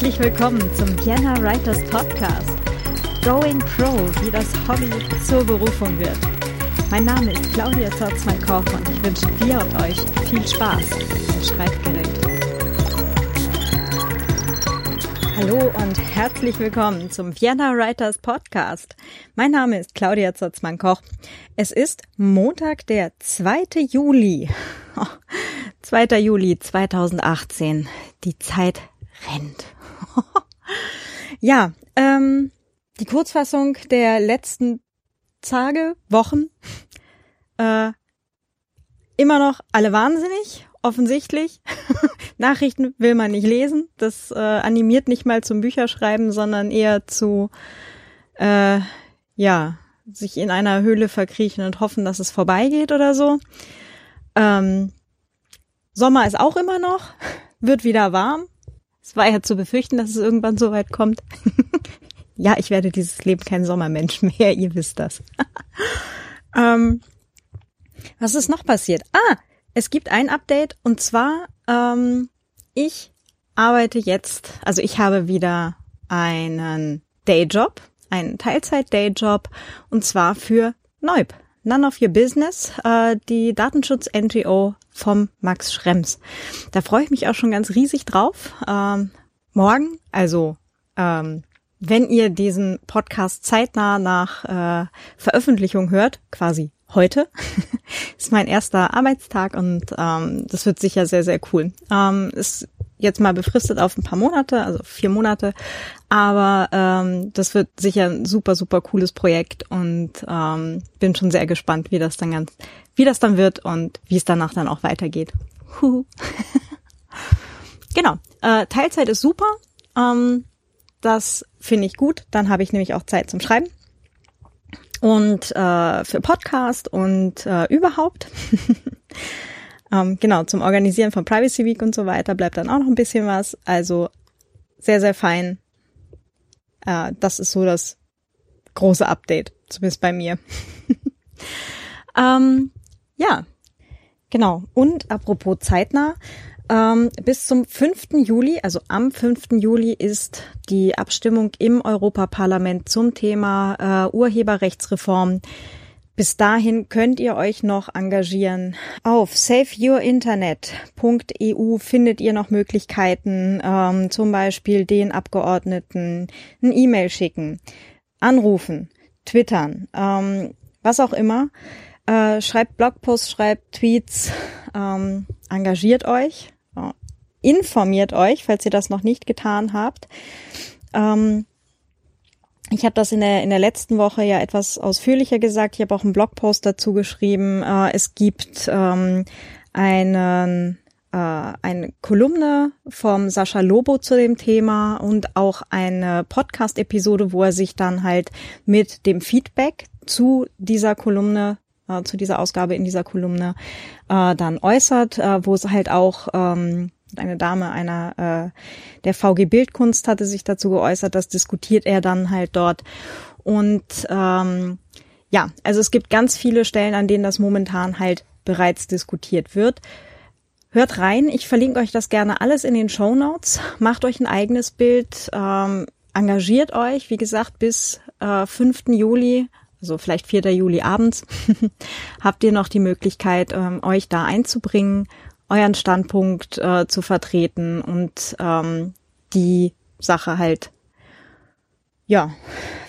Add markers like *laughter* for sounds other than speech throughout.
Herzlich willkommen zum Vienna Writers Podcast. Going Pro, wie das Hobby zur Berufung wird. Mein Name ist Claudia Zotzmann-Koch und ich wünsche dir und euch viel Spaß im Schreibgerät. Hallo und herzlich willkommen zum Vienna Writers Podcast. Mein Name ist Claudia Zotzmann-Koch. Es ist Montag, der 2. Juli. *laughs* 2. Juli 2018. Die Zeit rennt. *laughs* ja, ähm, die Kurzfassung der letzten Tage, Wochen. *laughs* Äh, immer noch alle wahnsinnig, offensichtlich. *laughs* Nachrichten will man nicht lesen. Das äh, animiert nicht mal zum Bücherschreiben, sondern eher zu, äh, ja, sich in einer Höhle verkriechen und hoffen, dass es vorbeigeht oder so. Ähm, Sommer ist auch immer noch, wird wieder warm. Es war ja zu befürchten, dass es irgendwann so weit kommt. *laughs* ja, ich werde dieses Leben kein Sommermensch *laughs* mehr, ihr wisst das. *laughs* ähm, was ist noch passiert? Ah, es gibt ein Update und zwar, ähm, ich arbeite jetzt, also ich habe wieder einen Dayjob, einen Teilzeit-Dayjob und zwar für Neub. None of Your Business, äh, die Datenschutz-NGO vom Max Schrems. Da freue ich mich auch schon ganz riesig drauf. Ähm, morgen, also ähm, wenn ihr diesen Podcast zeitnah nach äh, Veröffentlichung hört, quasi heute, *laughs* ist mein erster Arbeitstag und ähm, das wird sicher sehr, sehr cool. Ähm, ist jetzt mal befristet auf ein paar Monate, also vier Monate. Aber ähm, das wird sicher ein super, super cooles Projekt und ähm, bin schon sehr gespannt, wie das dann ganz, wie das dann wird und wie es danach dann auch weitergeht. *laughs* genau. Äh, Teilzeit ist super. Ähm, das finde ich gut. Dann habe ich nämlich auch Zeit zum Schreiben und äh, für Podcast und äh, überhaupt. *laughs* Ähm, genau, zum Organisieren von Privacy Week und so weiter bleibt dann auch noch ein bisschen was. Also sehr, sehr fein. Äh, das ist so das große Update, zumindest bei mir. *laughs* ähm, ja, genau. Und apropos zeitnah, ähm, bis zum 5. Juli, also am 5. Juli ist die Abstimmung im Europaparlament zum Thema äh, Urheberrechtsreform bis dahin könnt ihr euch noch engagieren. Auf saveyourinternet.eu findet ihr noch Möglichkeiten, ähm, zum Beispiel den Abgeordneten ein E-Mail schicken, anrufen, twittern, ähm, was auch immer. Äh, schreibt Blogposts, schreibt Tweets, ähm, engagiert euch, informiert euch, falls ihr das noch nicht getan habt. Ähm, ich habe das in der, in der letzten Woche ja etwas ausführlicher gesagt. Ich habe auch einen Blogpost dazu geschrieben. Äh, es gibt ähm, einen, äh, eine Kolumne vom Sascha Lobo zu dem Thema und auch eine Podcast-Episode, wo er sich dann halt mit dem Feedback zu dieser Kolumne äh, zu dieser Ausgabe in dieser Kolumne äh, dann äußert, äh, wo es halt auch ähm, eine Dame einer äh, der VG Bildkunst hatte sich dazu geäußert, das diskutiert er dann halt dort. Und ähm, ja, also es gibt ganz viele Stellen, an denen das momentan halt bereits diskutiert wird. Hört rein, ich verlinke euch das gerne alles in den Show Notes. Macht euch ein eigenes Bild, ähm, engagiert euch, wie gesagt, bis äh, 5. Juli, also vielleicht 4. Juli abends, *laughs* habt ihr noch die Möglichkeit, ähm, euch da einzubringen euren Standpunkt äh, zu vertreten und ähm, die Sache halt, ja,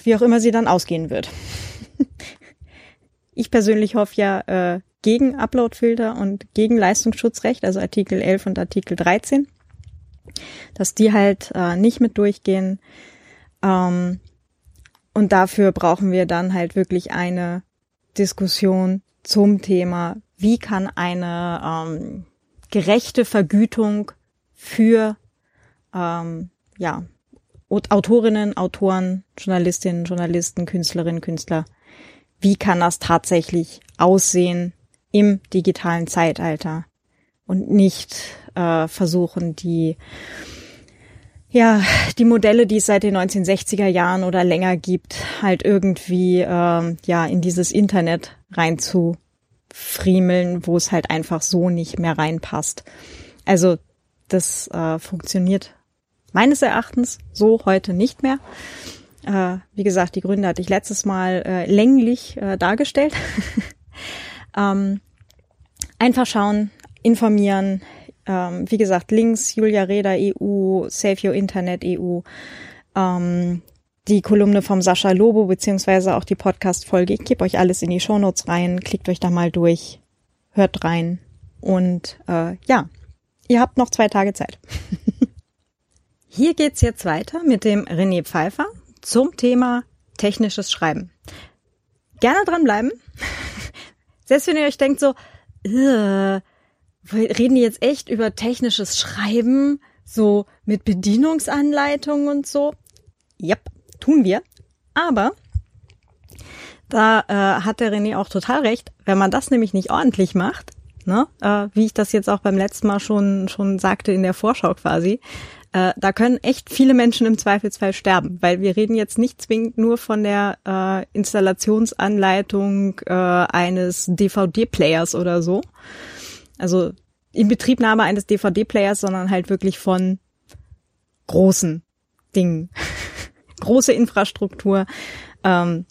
wie auch immer sie dann ausgehen wird. *laughs* ich persönlich hoffe ja äh, gegen Uploadfilter und gegen Leistungsschutzrecht, also Artikel 11 und Artikel 13, dass die halt äh, nicht mit durchgehen. Ähm, und dafür brauchen wir dann halt wirklich eine Diskussion zum Thema, wie kann eine ähm, gerechte Vergütung für ähm, ja, Autorinnen, Autoren, Journalistinnen, Journalisten, Künstlerinnen, Künstler. Wie kann das tatsächlich aussehen im digitalen Zeitalter und nicht äh, versuchen, die ja, die Modelle, die es seit den 1960er Jahren oder länger gibt, halt irgendwie äh, ja in dieses Internet rein zu friemeln, wo es halt einfach so nicht mehr reinpasst. Also das äh, funktioniert meines Erachtens so heute nicht mehr. Äh, wie gesagt, die Gründe hatte ich letztes Mal äh, länglich äh, dargestellt. *laughs* ähm, einfach schauen, informieren. Ähm, wie gesagt, Links, Julia Reda EU, Save Your Internet EU, ähm, die Kolumne vom Sascha Lobo, beziehungsweise auch die Podcast-Folge. Ich gebe euch alles in die Shownotes rein, klickt euch da mal durch, hört rein. Und äh, ja, ihr habt noch zwei Tage Zeit. *laughs* Hier geht's jetzt weiter mit dem René Pfeiffer zum Thema technisches Schreiben. Gerne dranbleiben. *laughs* Selbst wenn ihr euch denkt so, reden die jetzt echt über technisches Schreiben, so mit Bedienungsanleitungen und so? Yep, tun wir. Aber da äh, hat der René auch total recht, wenn man das nämlich nicht ordentlich macht, ne, äh, wie ich das jetzt auch beim letzten Mal schon schon sagte in der Vorschau quasi, äh, da können echt viele Menschen im Zweifelsfall sterben, weil wir reden jetzt nicht zwingend nur von der äh, Installationsanleitung äh, eines DVD-Players oder so. Also Inbetriebnahme eines DVD-Players, sondern halt wirklich von großen Dingen. Große Infrastruktur, ähm,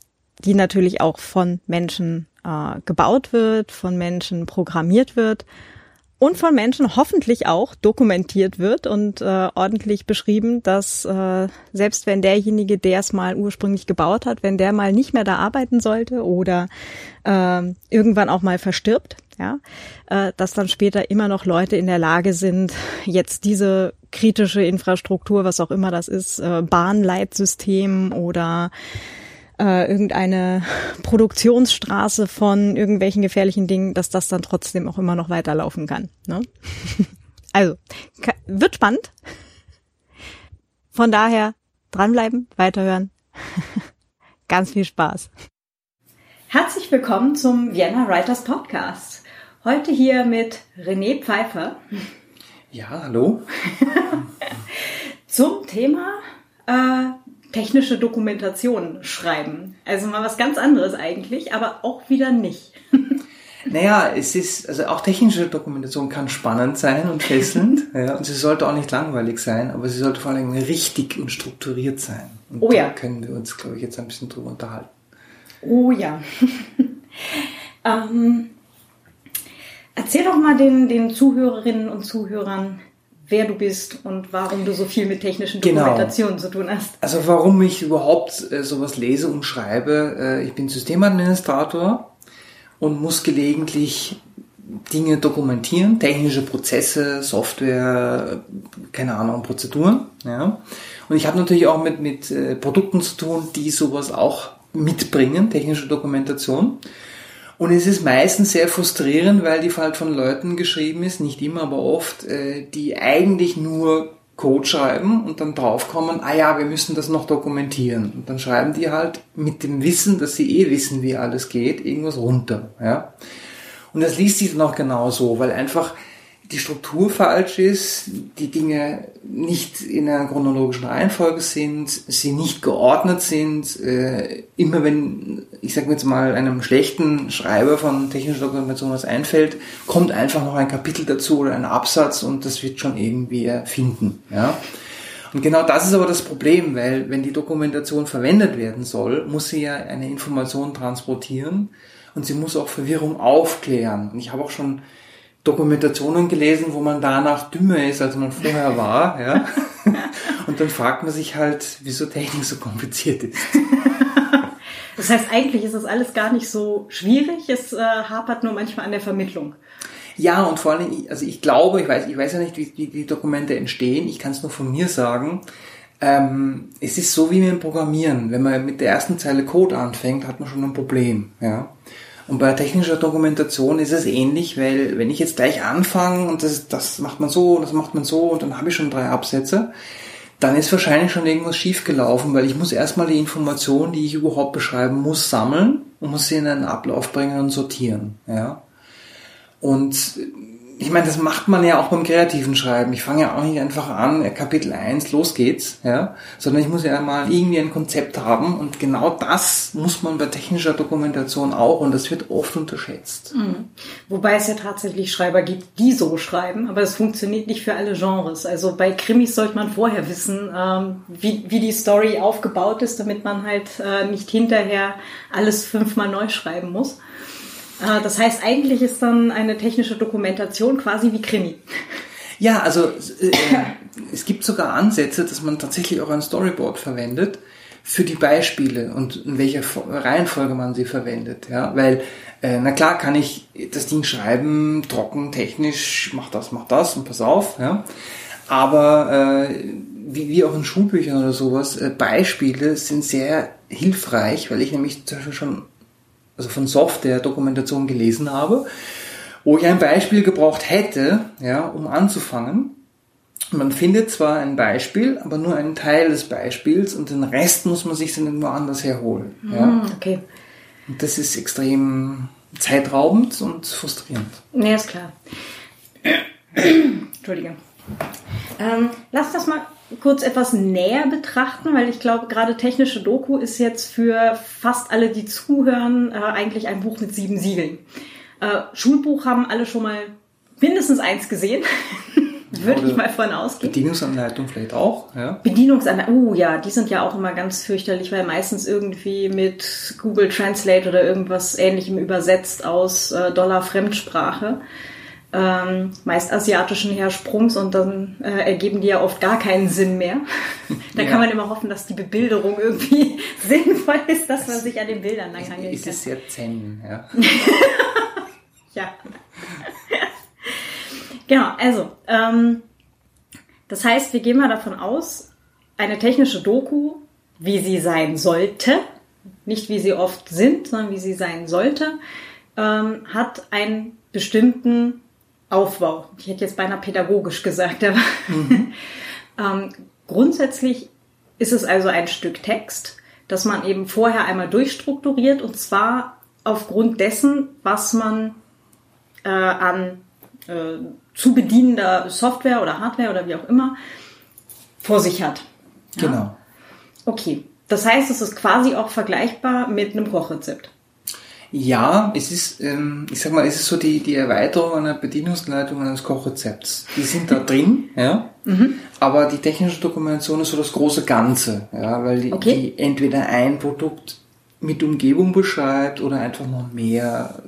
die natürlich auch von Menschen äh, gebaut wird, von Menschen programmiert wird und von Menschen hoffentlich auch dokumentiert wird und äh, ordentlich beschrieben, dass äh, selbst wenn derjenige, der es mal ursprünglich gebaut hat, wenn der mal nicht mehr da arbeiten sollte oder äh, irgendwann auch mal verstirbt, ja, äh, dass dann später immer noch Leute in der Lage sind, jetzt diese kritische Infrastruktur, was auch immer das ist, äh, Bahnleitsystem oder äh, irgendeine Produktionsstraße von irgendwelchen gefährlichen Dingen, dass das dann trotzdem auch immer noch weiterlaufen kann. Ne? *laughs* Also, wird spannend. Von daher dranbleiben, weiterhören. *laughs* Ganz viel Spaß. Herzlich willkommen zum Vienna Writers Podcast. Heute hier mit René Pfeiffer. Ja, hallo. *laughs* zum Thema äh, technische Dokumentation schreiben. Also mal was ganz anderes eigentlich, aber auch wieder nicht. *laughs* Naja, es ist, also auch technische Dokumentation kann spannend sein und fesselnd, *laughs* ja, und sie sollte auch nicht langweilig sein, aber sie sollte vor allem richtig und strukturiert sein. Und oh ja. Da können wir uns, glaube ich, jetzt ein bisschen drüber unterhalten. Oh ja. ähm, erzähl doch mal den, den Zuhörerinnen und Zuhörern, wer du bist und warum du so viel mit technischen genau. Dokumentationen genau. zu tun hast. Also warum ich überhaupt äh, sowas lese und schreibe. Äh, ich bin Systemadministrator und muss gelegentlich Dinge dokumentieren, technische Prozesse, Software, keine Ahnung, Prozeduren. Ja. Und ich habe natürlich auch mit, mit äh, Produkten zu tun, die sowas auch mitbringen, technische Dokumentation. Und es ist meistens sehr frustrierend, weil die halt von Leuten geschrieben ist, nicht immer, aber oft, äh, die eigentlich nur Code schreiben und dann draufkommen, ah ja, wir müssen das noch dokumentieren. Und dann schreiben die halt mit dem Wissen, dass sie eh wissen, wie alles geht, irgendwas runter. Ja? Und das liest sich dann auch genauso, weil einfach die Struktur falsch ist, die Dinge nicht in einer chronologischen Reihenfolge sind, sie nicht geordnet sind. Äh, immer wenn, ich sage jetzt mal, einem schlechten Schreiber von technischer Dokumentation was einfällt, kommt einfach noch ein Kapitel dazu oder ein Absatz und das wird schon irgendwie finden. Ja? Und genau das ist aber das Problem, weil wenn die Dokumentation verwendet werden soll, muss sie ja eine Information transportieren und sie muss auch Verwirrung aufklären. Und ich habe auch schon Dokumentationen gelesen, wo man danach dümmer ist, als man vorher *laughs* war, ja. Und dann fragt man sich halt, wieso Technik so kompliziert ist. *laughs* Das heißt, eigentlich ist das alles gar nicht so schwierig, es äh, hapert nur manchmal an der Vermittlung. Ja, und vor allem, also ich glaube, ich weiß, ich weiß ja nicht, wie, wie die Dokumente entstehen, ich kann es nur von mir sagen. Ähm, es ist so wie mit dem Programmieren. Wenn man mit der ersten Zeile Code anfängt, hat man schon ein Problem. Ja? Und bei technischer Dokumentation ist es ähnlich, weil wenn ich jetzt gleich anfange und das, das macht man so und das macht man so und dann habe ich schon drei Absätze, dann ist wahrscheinlich schon irgendwas schiefgelaufen, weil ich muss erstmal die Informationen, die ich überhaupt beschreiben muss, sammeln und muss sie in einen Ablauf bringen und sortieren. Ja? Und ich meine, das macht man ja auch beim kreativen Schreiben. Ich fange ja auch nicht einfach an, äh, Kapitel 1, los geht's, ja, sondern ich muss ja mal irgendwie ein Konzept haben und genau das muss man bei technischer Dokumentation auch und das wird oft unterschätzt. Mhm. Wobei es ja tatsächlich Schreiber gibt, die so schreiben, aber es funktioniert nicht für alle Genres. Also bei Krimis sollte man vorher wissen, ähm, wie, die Story aufgebaut ist, damit man halt äh, nicht hinterher alles fünfmal neu schreiben muss. Äh, das heißt, eigentlich ist dann eine technische Dokumentation quasi wie Krimi. Ja, also äh, es gibt sogar Ansätze, dass man tatsächlich auch ein Storyboard verwendet für die Beispiele und in welcher Reihenfolge man sie verwendet. Ja, weil äh, na klar kann ich das Ding schreiben, trocken, technisch, mach das, mach das und pass auf. Ja, aber äh, wie, wie auch in Schulbüchern oder sowas, äh, Beispiele sind sehr hilfreich, weil ich nämlich zum Beispiel schon also von Software-Dokumentation gelesen habe, wo ich ein Beispiel gebraucht hätte, ja, um anzufangen. Man findet zwar ein Beispiel, aber nur einen Teil des Beispiels und den Rest muss man sich dann irgendwo anders herholen. Ja. Mm, okay. Und das ist extrem zeitraubend und frustrierend. Nee, ist klar. *clears throat* Entschuldige. Ähm, lass das mal kurz etwas näher betrachten, weil ich glaube, gerade technische Doku ist jetzt für fast alle, die zuhören, äh, eigentlich ein Buch mit sieben Siegeln. Äh, Schulbuch haben alle schon mal mindestens eins gesehen. *laughs* Würde ich mal von ausgehen. Bedienungsanleitung vielleicht auch, ja. Bedienungsanleitung, oh ja, die sind ja auch immer ganz fürchterlich, weil meistens irgendwie mit Google Translate oder irgendwas ähnlichem übersetzt aus äh, Dollar Fremdsprache ähm, meist asiatischen Hersprungs und dann äh, ergeben die ja oft gar keinen Sinn mehr. *laughs* da ja. kann man immer hoffen, dass die Bebilderung irgendwie *laughs* sinnvoll ist, dass man sich an den Bildern langhangeln kann. Ist sehr zen, ja. *laughs* ja. genau, also, ähm, das heißt, wir gehen mal davon aus, eine technische Doku, wie sie sein sollte, nicht wie sie oft sind, sondern wie sie sein sollte, ähm, hat einen bestimmten Aufbau. Ich hätte jetzt beinahe pädagogisch gesagt, aber mhm. *laughs* ähm, grundsätzlich ist es also ein Stück Text, das man eben vorher einmal durchstrukturiert und zwar aufgrund dessen, was man äh, an äh, zu bedienender Software oder Hardware oder wie auch immer vor sich hat. Ja? Genau. Okay. Das heißt, es ist quasi auch vergleichbar mit einem Kochrezept. Ja, es ist, ähm, ich sag mal, es ist so die, die Erweiterung einer Bedienungsleitung eines Kochrezepts. Die sind da *laughs* drin, ja. Mhm. Aber die technische Dokumentation ist so das große Ganze, ja, weil die, okay. die entweder ein Produkt mit Umgebung beschreibt oder einfach noch mehr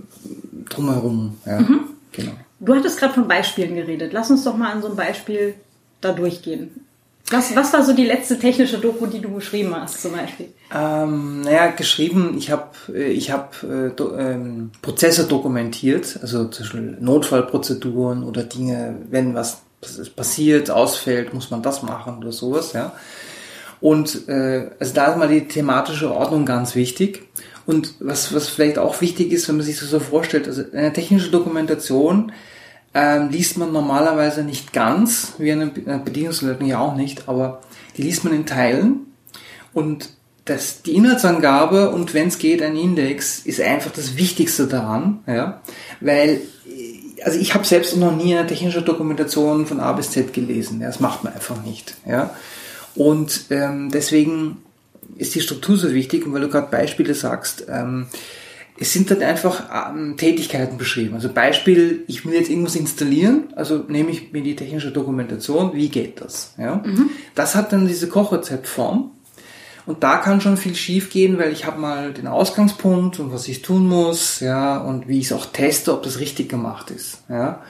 drumherum, ja. Mhm. Genau. Du hattest gerade von Beispielen geredet. Lass uns doch mal an so ein Beispiel da durchgehen. Was, was war so die letzte technische Doku, die du geschrieben hast, zum Beispiel? Ähm, naja, geschrieben, ich habe äh, ich hab, äh, do, ähm, Prozesse dokumentiert, also Beispiel Notfallprozeduren oder Dinge, wenn was passiert, ausfällt, muss man das machen oder sowas, ja. Und äh, also da ist mal die thematische Ordnung ganz wichtig. Und was, was vielleicht auch wichtig ist, wenn man sich das so vorstellt, also eine technische Dokumentation ähm, liest man normalerweise nicht ganz, wie eine Bedienungsleitung ja auch nicht, aber die liest man in Teilen. Und das, die Inhaltsangabe und wenn es geht ein Index ist einfach das Wichtigste daran, ja, weil also ich habe selbst noch nie eine technische Dokumentation von A bis Z gelesen, ja, das macht man einfach nicht, ja, und ähm, deswegen ist die Struktur so wichtig und weil du gerade Beispiele sagst, ähm, es sind halt einfach ähm, Tätigkeiten beschrieben. Also Beispiel, ich will jetzt irgendwas installieren, also nehme ich mir die technische Dokumentation, wie geht das? Ja? Mhm. Das hat dann diese Kochrezeptform. Und da kann schon viel schief gehen, weil ich habe mal den Ausgangspunkt und was ich tun muss, ja, und wie ich es auch teste, ob das richtig gemacht ist. Ja.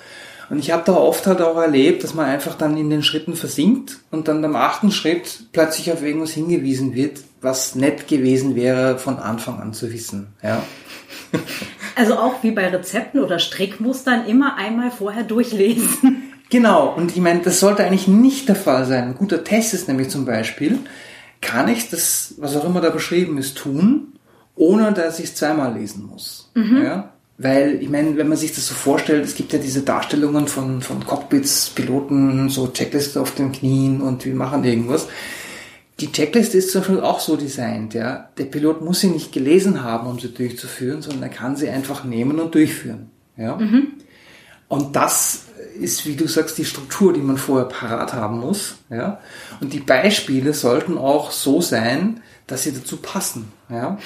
Und ich habe da oft halt auch erlebt, dass man einfach dann in den Schritten versinkt und dann beim achten Schritt plötzlich auf irgendwas hingewiesen wird, was nett gewesen wäre, von Anfang an zu wissen. Ja. *laughs* Also auch wie bei Rezepten oder Strickmustern immer einmal vorher durchlesen. Genau, und ich meine, das sollte eigentlich nicht der Fall sein. Ein guter Test ist nämlich zum Beispiel, kann ich das, was auch immer da beschrieben ist, tun, ohne dass ich es zweimal lesen muss. Mhm. Ja? Weil, ich meine, wenn man sich das so vorstellt, es gibt ja diese Darstellungen von, von Cockpits, Piloten, so Checkliste auf den Knien und wir machen irgendwas. Die Checkliste ist zum Beispiel auch so designt, ja. Der Pilot muss sie nicht gelesen haben, um sie durchzuführen, sondern er kann sie einfach nehmen und durchführen, ja. Mhm. Und das ist, wie du sagst, die Struktur, die man vorher parat haben muss. Ja? Und die Beispiele sollten auch so sein, dass sie dazu passen. Ja?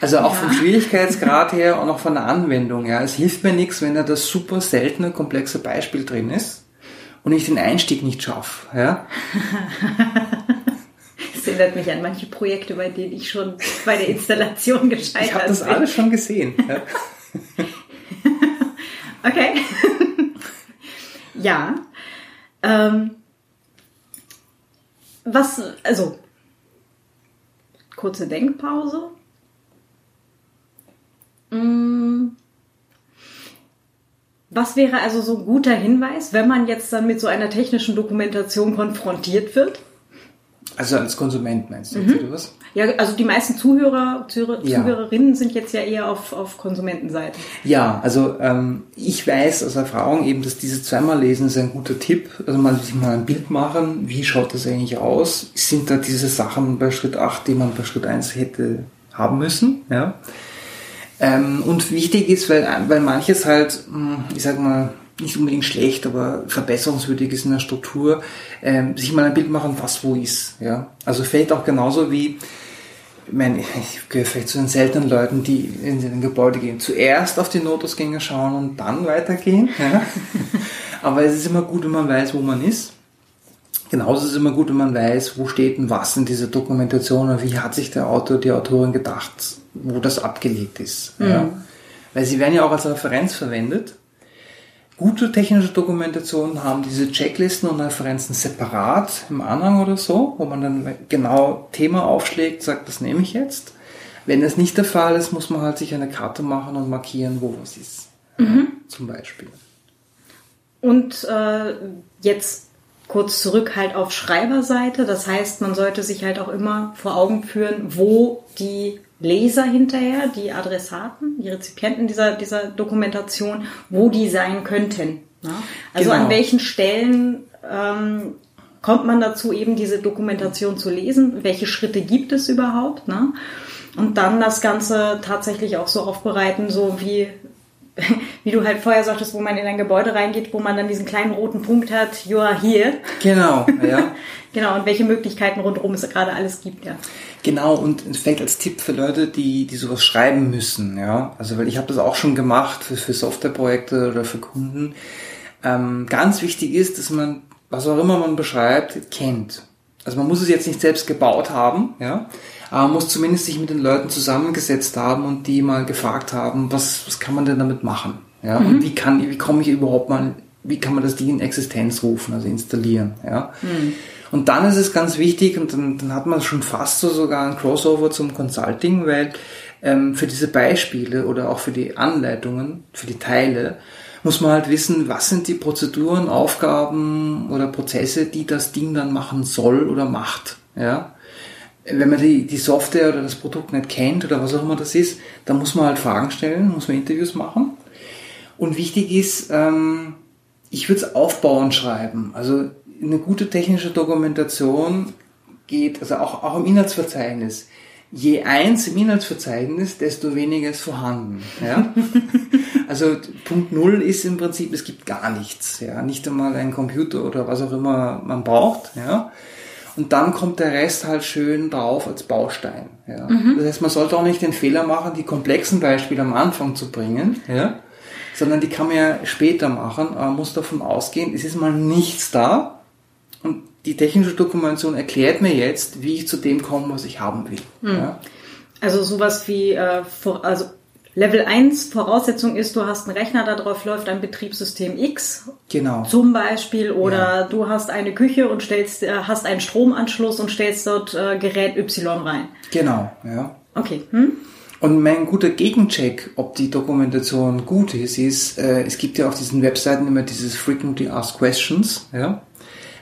Also auch ja. vom Schwierigkeitsgrad her *laughs* und auch von der Anwendung. Ja, es hilft mir nichts, wenn da das super seltene, komplexe Beispiel drin ist und ich den Einstieg nicht schaffe. Ja? *laughs* Das erinnert mich an manche Projekte, bei denen ich schon bei der Installation gescheitert bin. Ich habe das alles schon gesehen. Ja. *laughs* okay. ja. Ähm, was, also, kurze Denkpause. Mm. Was wäre also so ein guter Hinweis, wenn man jetzt dann mit so einer technischen Dokumentation konfrontiert wird? Also als Konsument meinst du, mhm. oder was? Ja, also die meisten Zuhörer, Zuhörer ja. Zuhörerinnen sind jetzt ja eher auf, auf Konsumentenseite. Ja, also ähm, ich weiß aus Erfahrung eben, dass dieses zweimal lesen ist ein guter Tipp. Also mal sich mal ein Bild machen, wie schaut das eigentlich aus? Sind da diese Sachen bei Schritt 8, die man bei Schritt 1 hätte haben müssen? Ja. Ähm, und wichtig ist, weil, weil manches halt, hm, ich sag mal, nicht unbedingt schlecht, aber verbesserungswürdig ist in der Struktur, ähm, sich mal ein Bild machen, was wo ist. Ja? Also vielleicht auch genauso wie, ich meine, ich gehöre vielleicht zu den seltenen Leuten, die in ein Gebäude gehen, zuerst auf die Notausgänge schauen und dann weitergehen. Ja? *laughs* aber es ist immer gut, wenn man weiß, wo man ist. Genauso ist es immer gut, wenn man weiß, wo steht denn was in dieser Dokumentation und wie hat sich der Autor, die Autorin gedacht, wo das abgelegt ist. Mhm. Ja? Weil sie werden ja auch als Referenz verwendet. Gute technische Dokumentationen haben diese Checklisten und Referenzen separat im Anhang oder so, wo man dann genau Thema aufschlägt, sagt, das nehme ich jetzt. Wenn das nicht der Fall ist, muss man halt sich eine Karte machen und markieren, wo was ist. Mhm. Zum Beispiel. Und äh, jetzt kurz zurück halt auf Schreiberseite. Das heißt, man sollte sich halt auch immer vor Augen führen, wo die Leser hinterher, die Adressaten, die Rezipienten dieser, dieser Dokumentation, wo die sein könnten. Ne? Also genau. an welchen Stellen ähm, kommt man dazu, eben diese Dokumentation zu lesen? Welche Schritte gibt es überhaupt? Ne? Und dann das Ganze tatsächlich auch so aufbereiten, so wie *laughs* wie du halt vorher sagtest, wo man in ein Gebäude reingeht, wo man dann diesen kleinen roten Punkt hat, you are here. Genau, ja. *laughs* genau, und welche Möglichkeiten rundherum es gerade alles gibt, ja. Genau, und vielleicht als Tipp für Leute, die, die sowas schreiben müssen, ja. Also, weil ich habe das auch schon gemacht für, für Softwareprojekte oder für Kunden. Ähm, ganz wichtig ist, dass man, was auch immer man beschreibt, kennt. Also man muss es jetzt nicht selbst gebaut haben, ja aber man muss zumindest sich mit den Leuten zusammengesetzt haben und die mal gefragt haben, was, was kann man denn damit machen? Ja, mhm. und wie kann, wie komme ich überhaupt mal, wie kann man das Ding in Existenz rufen, also installieren, ja? Mhm. Und dann ist es ganz wichtig, und dann, dann hat man schon fast so sogar ein Crossover zum Consulting, weil ähm, für diese Beispiele oder auch für die Anleitungen, für die Teile, muss man halt wissen, was sind die Prozeduren, Aufgaben oder Prozesse, die das Ding dann machen soll oder macht. Ja? wenn man die, die Software oder das Produkt nicht kennt oder was auch immer das ist, dann muss man halt Fragen stellen, muss man Interviews machen. Und wichtig ist, ähm, ich würde es aufbauend schreiben. Also eine gute technische Dokumentation geht, also auch, auch im Inhaltsverzeichnis. Je eins im Inhaltsverzeichnis, desto weniger ist vorhanden. Ja? *laughs* also Punkt Null ist im Prinzip, es gibt gar nichts. Ja? Nicht einmal ein Computer oder was auch immer man braucht. Ja? Und dann kommt der Rest halt schön drauf als Baustein. Ja. Mhm. Das heißt, man sollte auch nicht den Fehler machen, die komplexen Beispiele am Anfang zu bringen, ja, sondern die kann man ja später machen, aber man muss davon ausgehen, es ist mal nichts da und die technische Dokumentation erklärt mir jetzt, wie ich zu dem komme, was ich haben will. Mhm. Ja. Also sowas wie, äh, vor, also Level 1 Voraussetzung ist, du hast einen Rechner, darauf läuft ein Betriebssystem X. Genau. Zum Beispiel. Oder ja. du hast eine Küche und stellst, äh, hast einen Stromanschluss und stellst dort äh, Gerät Y rein. Genau, ja. Okay. Hm? Und mein guter Gegencheck, ob die Dokumentation gut ist, ist, äh, es gibt ja auf diesen Webseiten immer dieses Frequently Asked Questions, ja.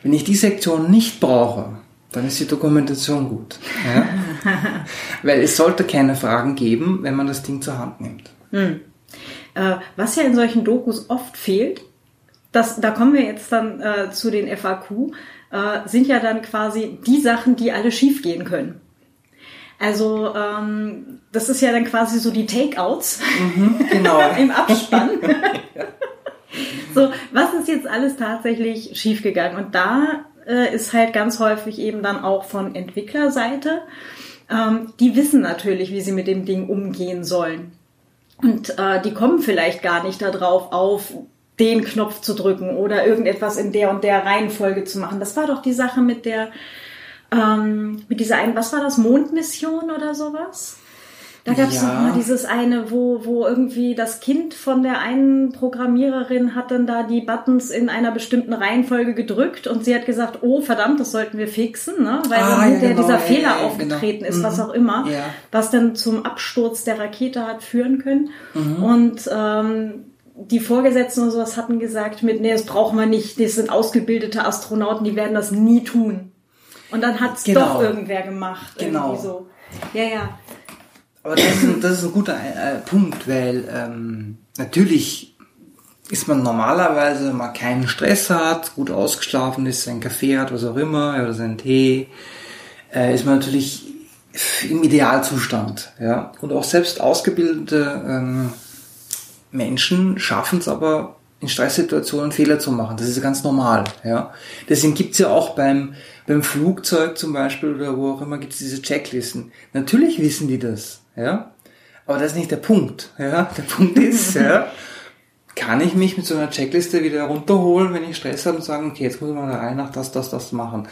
Wenn ich die Sektion nicht brauche, dann ist die Dokumentation gut. Ja? *laughs* Weil es sollte keine Fragen geben, wenn man das Ding zur Hand nimmt. Hm. Äh, was ja in solchen Dokus oft fehlt, das, da kommen wir jetzt dann äh, zu den FAQ, äh, sind ja dann quasi die Sachen, die alle schiefgehen können. Also ähm, das ist ja dann quasi so die Takeouts mhm, genau. *laughs* im Abspann. *laughs* so, was ist jetzt alles tatsächlich schiefgegangen? Und da äh, ist halt ganz häufig eben dann auch von Entwicklerseite, ähm, die wissen natürlich, wie sie mit dem Ding umgehen sollen. Und äh, die kommen vielleicht gar nicht darauf auf, den Knopf zu drücken oder irgendetwas in der und der Reihenfolge zu machen. Das war doch die Sache mit der, ähm, mit dieser einen, was war das, Mondmission oder sowas? Da gab es ja. noch mal dieses eine, wo, wo irgendwie das Kind von der einen Programmiererin hat dann da die Buttons in einer bestimmten Reihenfolge gedrückt und sie hat gesagt, oh verdammt, das sollten wir fixen, ne? weil ah, dann ja, genau, dieser ja, Fehler genau. aufgetreten genau. ist, was mhm. auch immer, was dann zum Absturz der Rakete hat führen können. Mhm. Und ähm, die Vorgesetzten und sowas hatten gesagt mit, nee, das brauchen wir nicht, das sind ausgebildete Astronauten, die werden das nie tun. Und dann hat es genau. doch irgendwer gemacht. Genau. Irgendwie so. Ja, ja. Aber das ist, das ist ein guter äh, Punkt, weil ähm, natürlich ist man normalerweise, wenn man keinen Stress hat, gut ausgeschlafen ist, sein Kaffee hat, was auch immer, oder seinen Tee, äh, ist man natürlich im Idealzustand. Ja? Und auch selbst ausgebildete ähm, Menschen schaffen es aber in Stresssituationen Fehler zu machen. Das ist ganz normal. Ja? Deswegen gibt's ja auch beim, beim Flugzeug zum Beispiel oder wo auch immer gibt's diese Checklisten. Natürlich wissen die das. Ja? Aber das ist nicht der Punkt. Ja? Der Punkt ist, ja, kann ich mich mit so einer Checkliste wieder runterholen, wenn ich Stress habe und sagen, okay, jetzt muss ich mal da rein nach das, das, das machen.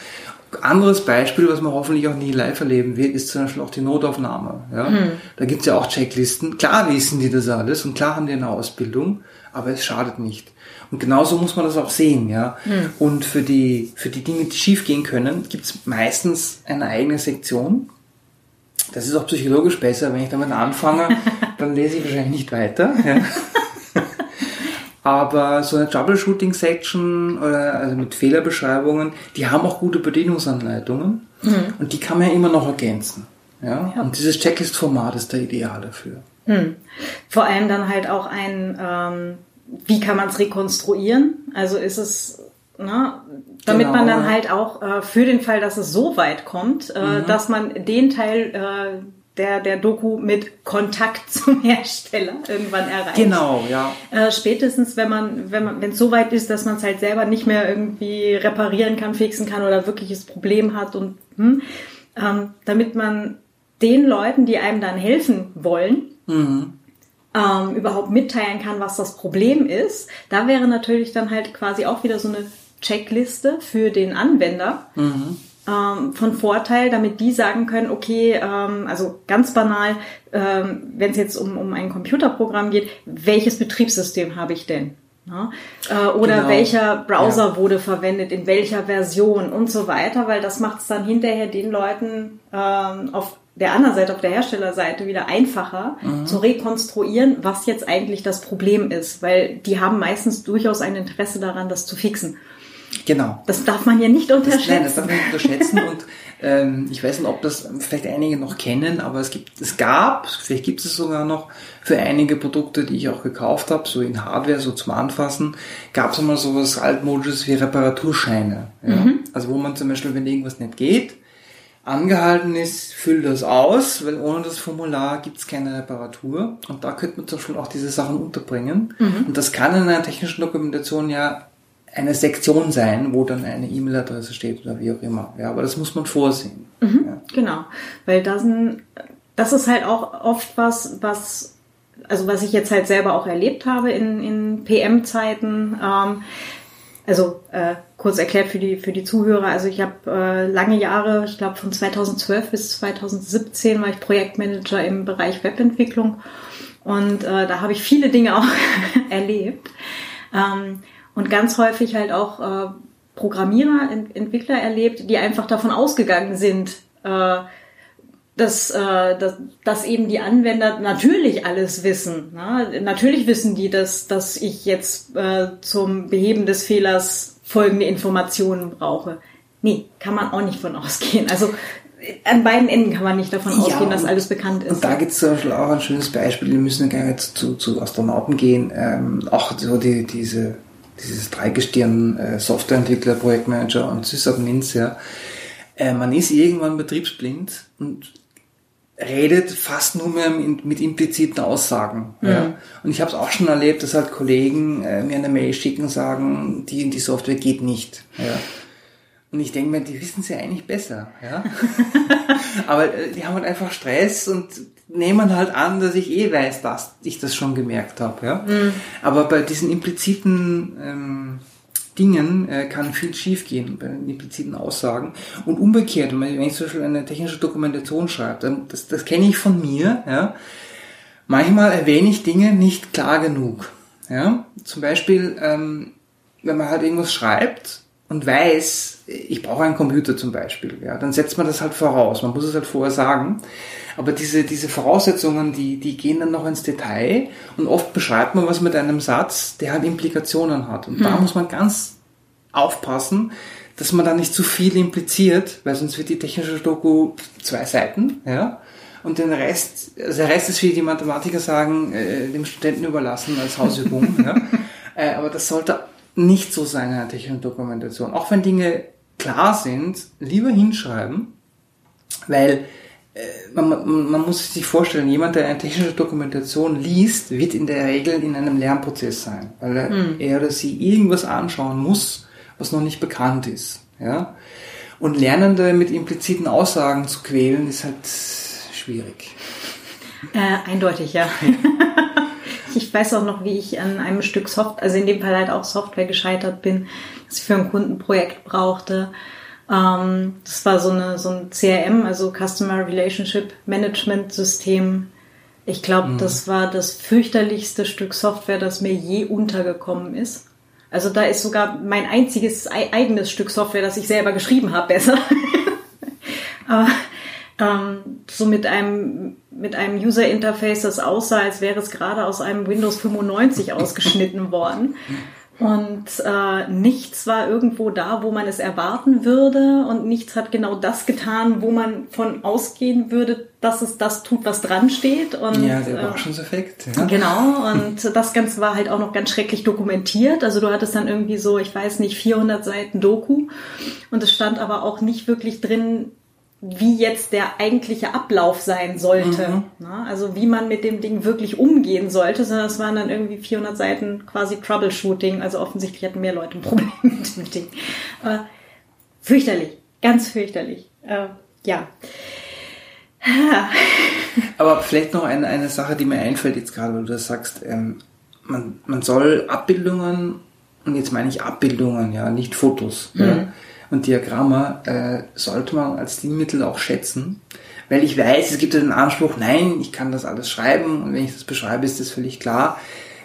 Anderes Beispiel, was man hoffentlich auch nie live erleben wird, ist zum Beispiel auch die Notaufnahme. Ja? Mhm. Da gibt's ja auch Checklisten. Klar wissen die das alles und klar haben die eine Ausbildung, aber es schadet nicht. Und genauso muss man das auch sehen, ja. Mhm. Und für die, für die Dinge, die schiefgehen können, gibt's meistens eine eigene Sektion, das ist auch psychologisch besser, wenn ich damit anfange, *laughs* dann lese ich wahrscheinlich nicht weiter. Ja. Aber so eine Troubleshooting-Section oder also mit Fehlerbeschreibungen, die haben auch gute Bedienungsanleitungen mhm. und die kann man ja immer noch ergänzen. Ja? ja. Und dieses Checklist-Format ist der Ideal dafür. Mhm. Vor allem dann halt auch ein, ähm, wie kann man es rekonstruieren? Also ist es Ne? Damit genau. man dann halt auch äh, für den Fall, dass es so weit kommt, äh, mhm. dass man den Teil äh, der, der Doku mit Kontakt *laughs* zum Hersteller irgendwann erreicht. Genau, ja. Äh, spätestens, wenn man, wenn man, wenn es so weit ist, dass man es halt selber nicht mehr irgendwie reparieren kann, fixen kann oder wirkliches Problem hat und hm, ähm, damit man den Leuten, die einem dann helfen wollen, mhm ähm, überhaupt mitteilen kann, was das Problem ist. Da wäre natürlich dann halt quasi auch wieder so eine Checkliste für den Anwender. Mhm. Ähm, von Vorteil, damit die sagen können, okay, ähm, also ganz banal, ähm, wenn es jetzt um, um ein Computerprogramm geht, welches Betriebssystem habe ich denn? Ja? Äh, oder genau. welcher Browser ja. wurde verwendet, in welcher Version und so weiter, weil das macht es dann hinterher den Leuten ähm, auf der anderen Seite, auf der Herstellerseite wieder einfacher mhm. zu rekonstruieren, was jetzt eigentlich das Problem ist, weil die haben meistens durchaus ein Interesse daran, das zu fixen. Genau. Das darf man ja nicht unterschätzen. Das, nein, das darf man nicht unterschätzen und ähm, ich weiß nicht, ob das vielleicht einige noch kennen, aber es gibt, es gab, vielleicht gibt es sogar noch für einige Produkte, die ich auch gekauft habe, so in Hardware, so zum Anfassen, gab es einmal sowas altmodisches wie Reparaturscheine. Ja? Mhm. Also wo man zum Beispiel, wenn irgendwas nicht geht, angehalten ist, füll das aus, weil ohne das Formular gibt's keine Reparatur. Und da könnte man zum Beispiel auch diese Sachen unterbringen. Mhm. Und das kann in einer technischen Dokumentation ja eine Sektion sein, wo dann eine E-Mail-Adresse steht oder wie auch immer. Ja, aber das muss man vorsehen. Mhm, ja. Genau, weil das, das ist halt auch oft was, was, also was ich jetzt halt selber auch erlebt habe in, in PM-Zeiten. Ähm, also äh, kurz erklärt für die für die Zuhörer. Also ich habe äh, lange Jahre, ich glaube von 2012 bis 2017 war ich Projektmanager im Bereich Webentwicklung und äh, da habe ich viele Dinge auch *laughs* erlebt. Ähm, und ganz häufig halt auch äh, Programmierer, Ent Entwickler erlebt, die einfach davon ausgegangen sind, äh, dass, äh, dass, dass eben die Anwender natürlich alles wissen. Ne? Natürlich wissen die, dass, dass ich jetzt äh, zum Beheben des Fehlers folgende Informationen brauche. Nee, kann man auch nicht von ausgehen. Also an beiden Enden kann man nicht davon ja, ausgehen, dass alles bekannt ist. Und da gibt es zum Beispiel auch ein schönes Beispiel, wir müssen gar nicht zu, zu Astronauten gehen, ähm, auch so die, diese dieses Dreigestirn äh, Softwareentwickler, Projektmanager und Sysadmins, ja. Äh, man ist irgendwann betriebsblind und redet fast nur mehr mit impliziten Aussagen. Mhm. Ja. Und ich habe es auch schon erlebt, dass halt Kollegen äh, mir eine Mail schicken, sagen, die die Software geht nicht. Ja. Und ich denke mir, die wissen es ja eigentlich besser. Ja? *laughs* Aber äh, die haben halt einfach Stress und nehmen halt an, dass ich eh weiß, dass ich das schon gemerkt habe. Ja? Mhm. Aber bei diesen impliziten ähm, Dingen äh, kann viel schiefgehen bei den impliziten Aussagen. Und umgekehrt, wenn ich zum Beispiel eine technische Dokumentation schreibe, dann, das, das kenne ich von mir, ja, manchmal erwähne ich Dinge nicht klar genug. Ja? Zum Beispiel, ähm, wenn man halt irgendwas schreibt und weiß, ich brauche einen Computer zum Beispiel, ja, dann setzt man das halt voraus. Man muss es halt vorher sagen. Aber diese, diese Voraussetzungen, die, die gehen dann noch ins Detail und oft beschreibt man was mit einem Satz, der halt Implikationen hat. Und hm. da muss man ganz aufpassen, dass man da nicht zu viel impliziert, weil sonst wird die technische Doku zwei Seiten, ja. Und den Rest, also der Rest ist, wie die Mathematiker sagen, äh, dem Studenten überlassen als Hausübung, ja. *laughs* Äh, aber das sollte nicht so sein in einer technischen Dokumentation. Auch wenn Dinge klar sind, lieber hinschreiben, weil äh, man, man, muss sich vorstellen, jemand, der eine technische Dokumentation liest, wird in der Regel in einem Lernprozess sein, weil er, mhm. er oder sie irgendwas anschauen muss, was noch nicht bekannt ist. Ja? Und Lernende mit impliziten Aussagen zu quälen, ist halt schwierig. Äh, eindeutig, ja. *laughs* ich weiß auch noch, wie ich an einem Stück Software, also in dem Fall halt auch Software gescheitert bin, das ich für ein Kundenprojekt brauchte. Ähm, das war so, eine, so ein CRM, also Customer Relationship Management System. Ich glaube, mhm. das war das fürchterlichste Stück Software, das mir je untergekommen ist. Also da ist sogar mein einziges eigenes Stück Software, das ich selber geschrieben habe, besser. *laughs* Aber ähm, so mit einem mit einem User Interface, das aussah, als wäre es gerade aus einem Windows 95 *laughs* ausgeschnitten worden. Und äh, nichts war irgendwo da, wo man es erwarten würde und nichts hat genau das getan, wo man von ausgehen würde, dass es das tut, was dran steht. Und, ja, der Überraschungseffekt. Äh, ja. Genau, und das Ganze war halt auch noch ganz schrecklich dokumentiert. Also du hattest dann irgendwie so, ich weiß nicht, 400 Seiten Doku und es stand aber auch nicht wirklich drin, wie jetzt der eigentliche Ablauf sein sollte. Mhm. Na, also wie man mit dem Ding wirklich umgehen sollte, sondern es waren dann irgendwie 400 Seiten quasi Troubleshooting. Also offensichtlich hatten mehr Leute ein Problem *laughs* mit dem Ding. Äh, fürchterlich, ganz fürchterlich. Äh, ja. *laughs* Aber vielleicht noch eine, eine Sache, die mir einfällt jetzt gerade, weil du das sagst, ähm, man, man soll Abbildungen, und jetzt meine ich Abbildungen, ja, nicht Fotos, mhm. ja, und Diagramme äh, sollte man als Stilmittel auch schätzen, weil ich weiß, es gibt ja den Anspruch, nein, ich kann das alles schreiben und wenn ich das beschreibe, ist das völlig klar.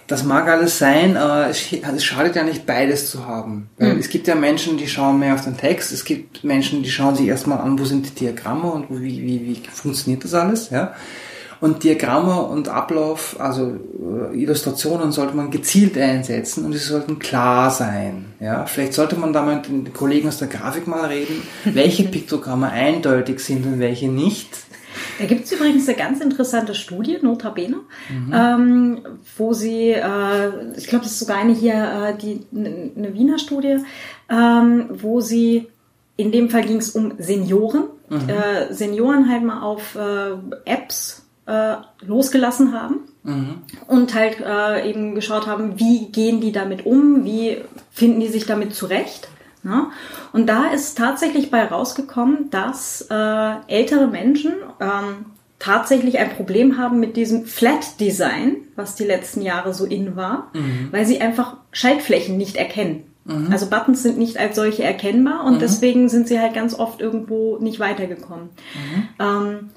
Das mag alles sein, aber es, es schadet ja nicht beides zu haben. Mhm. Es gibt ja Menschen, die schauen mehr auf den Text, es gibt Menschen, die schauen sich erstmal an, wo sind die Diagramme und wie, wie, wie funktioniert das alles, ja. Und Diagramme und Ablauf, also äh, Illustrationen sollte man gezielt einsetzen und sie sollten klar sein. Ja, vielleicht sollte man da mit den Kollegen aus der Grafik mal reden, *laughs* welche Piktogramme eindeutig sind und welche nicht. Da gibt es übrigens eine ganz interessante Studie, Notabene, mhm. ähm, wo sie, äh, ich glaube, das ist sogar eine hier, äh, die, eine Wiener Studie, ähm, wo sie, in dem Fall ging es um Senioren, mhm. äh, Senioren halt mal auf äh, Apps äh, losgelassen haben mhm. und halt äh, eben geschaut haben, wie gehen die damit um, wie finden die sich damit zurecht. Ne? Und da ist tatsächlich bei rausgekommen, dass äh, ältere Menschen ähm, tatsächlich ein Problem haben mit diesem Flat Design, was die letzten Jahre so in war, mhm. weil sie einfach Schaltflächen nicht erkennen. Mhm. Also Buttons sind nicht als solche erkennbar und mhm. deswegen sind sie halt ganz oft irgendwo nicht weitergekommen. Mhm. Ähm,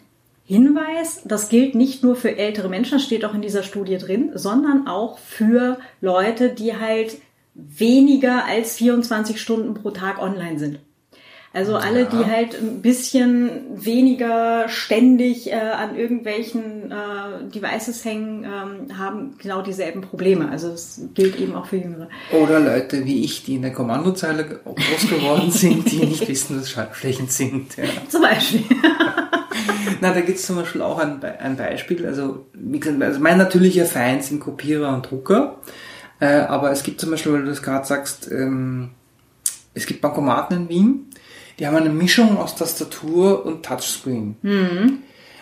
Hinweis, das gilt nicht nur für ältere Menschen, das steht auch in dieser Studie drin, sondern auch für Leute, die halt weniger als 24 Stunden pro Tag online sind. Also alle, die halt ein bisschen weniger ständig äh, an irgendwelchen äh, Devices hängen, ähm, haben genau dieselben Probleme. Also es gilt eben auch für Jüngere. Oder Leute wie ich, die in der Kommandozeile groß geworden *laughs* sind, die nicht wissen, was Schaltflächen sind. Ja. Zum Beispiel. *laughs* *laughs* Na, da gibt es zum Beispiel auch ein, ein Beispiel. Also, gesagt, also mein natürlicher Feind sind Kopierer und Drucker. Äh, aber es gibt zum Beispiel, weil du das gerade sagst, ähm, es gibt Bankomaten in Wien, die haben eine Mischung aus Tastatur und Touchscreen. Mhm.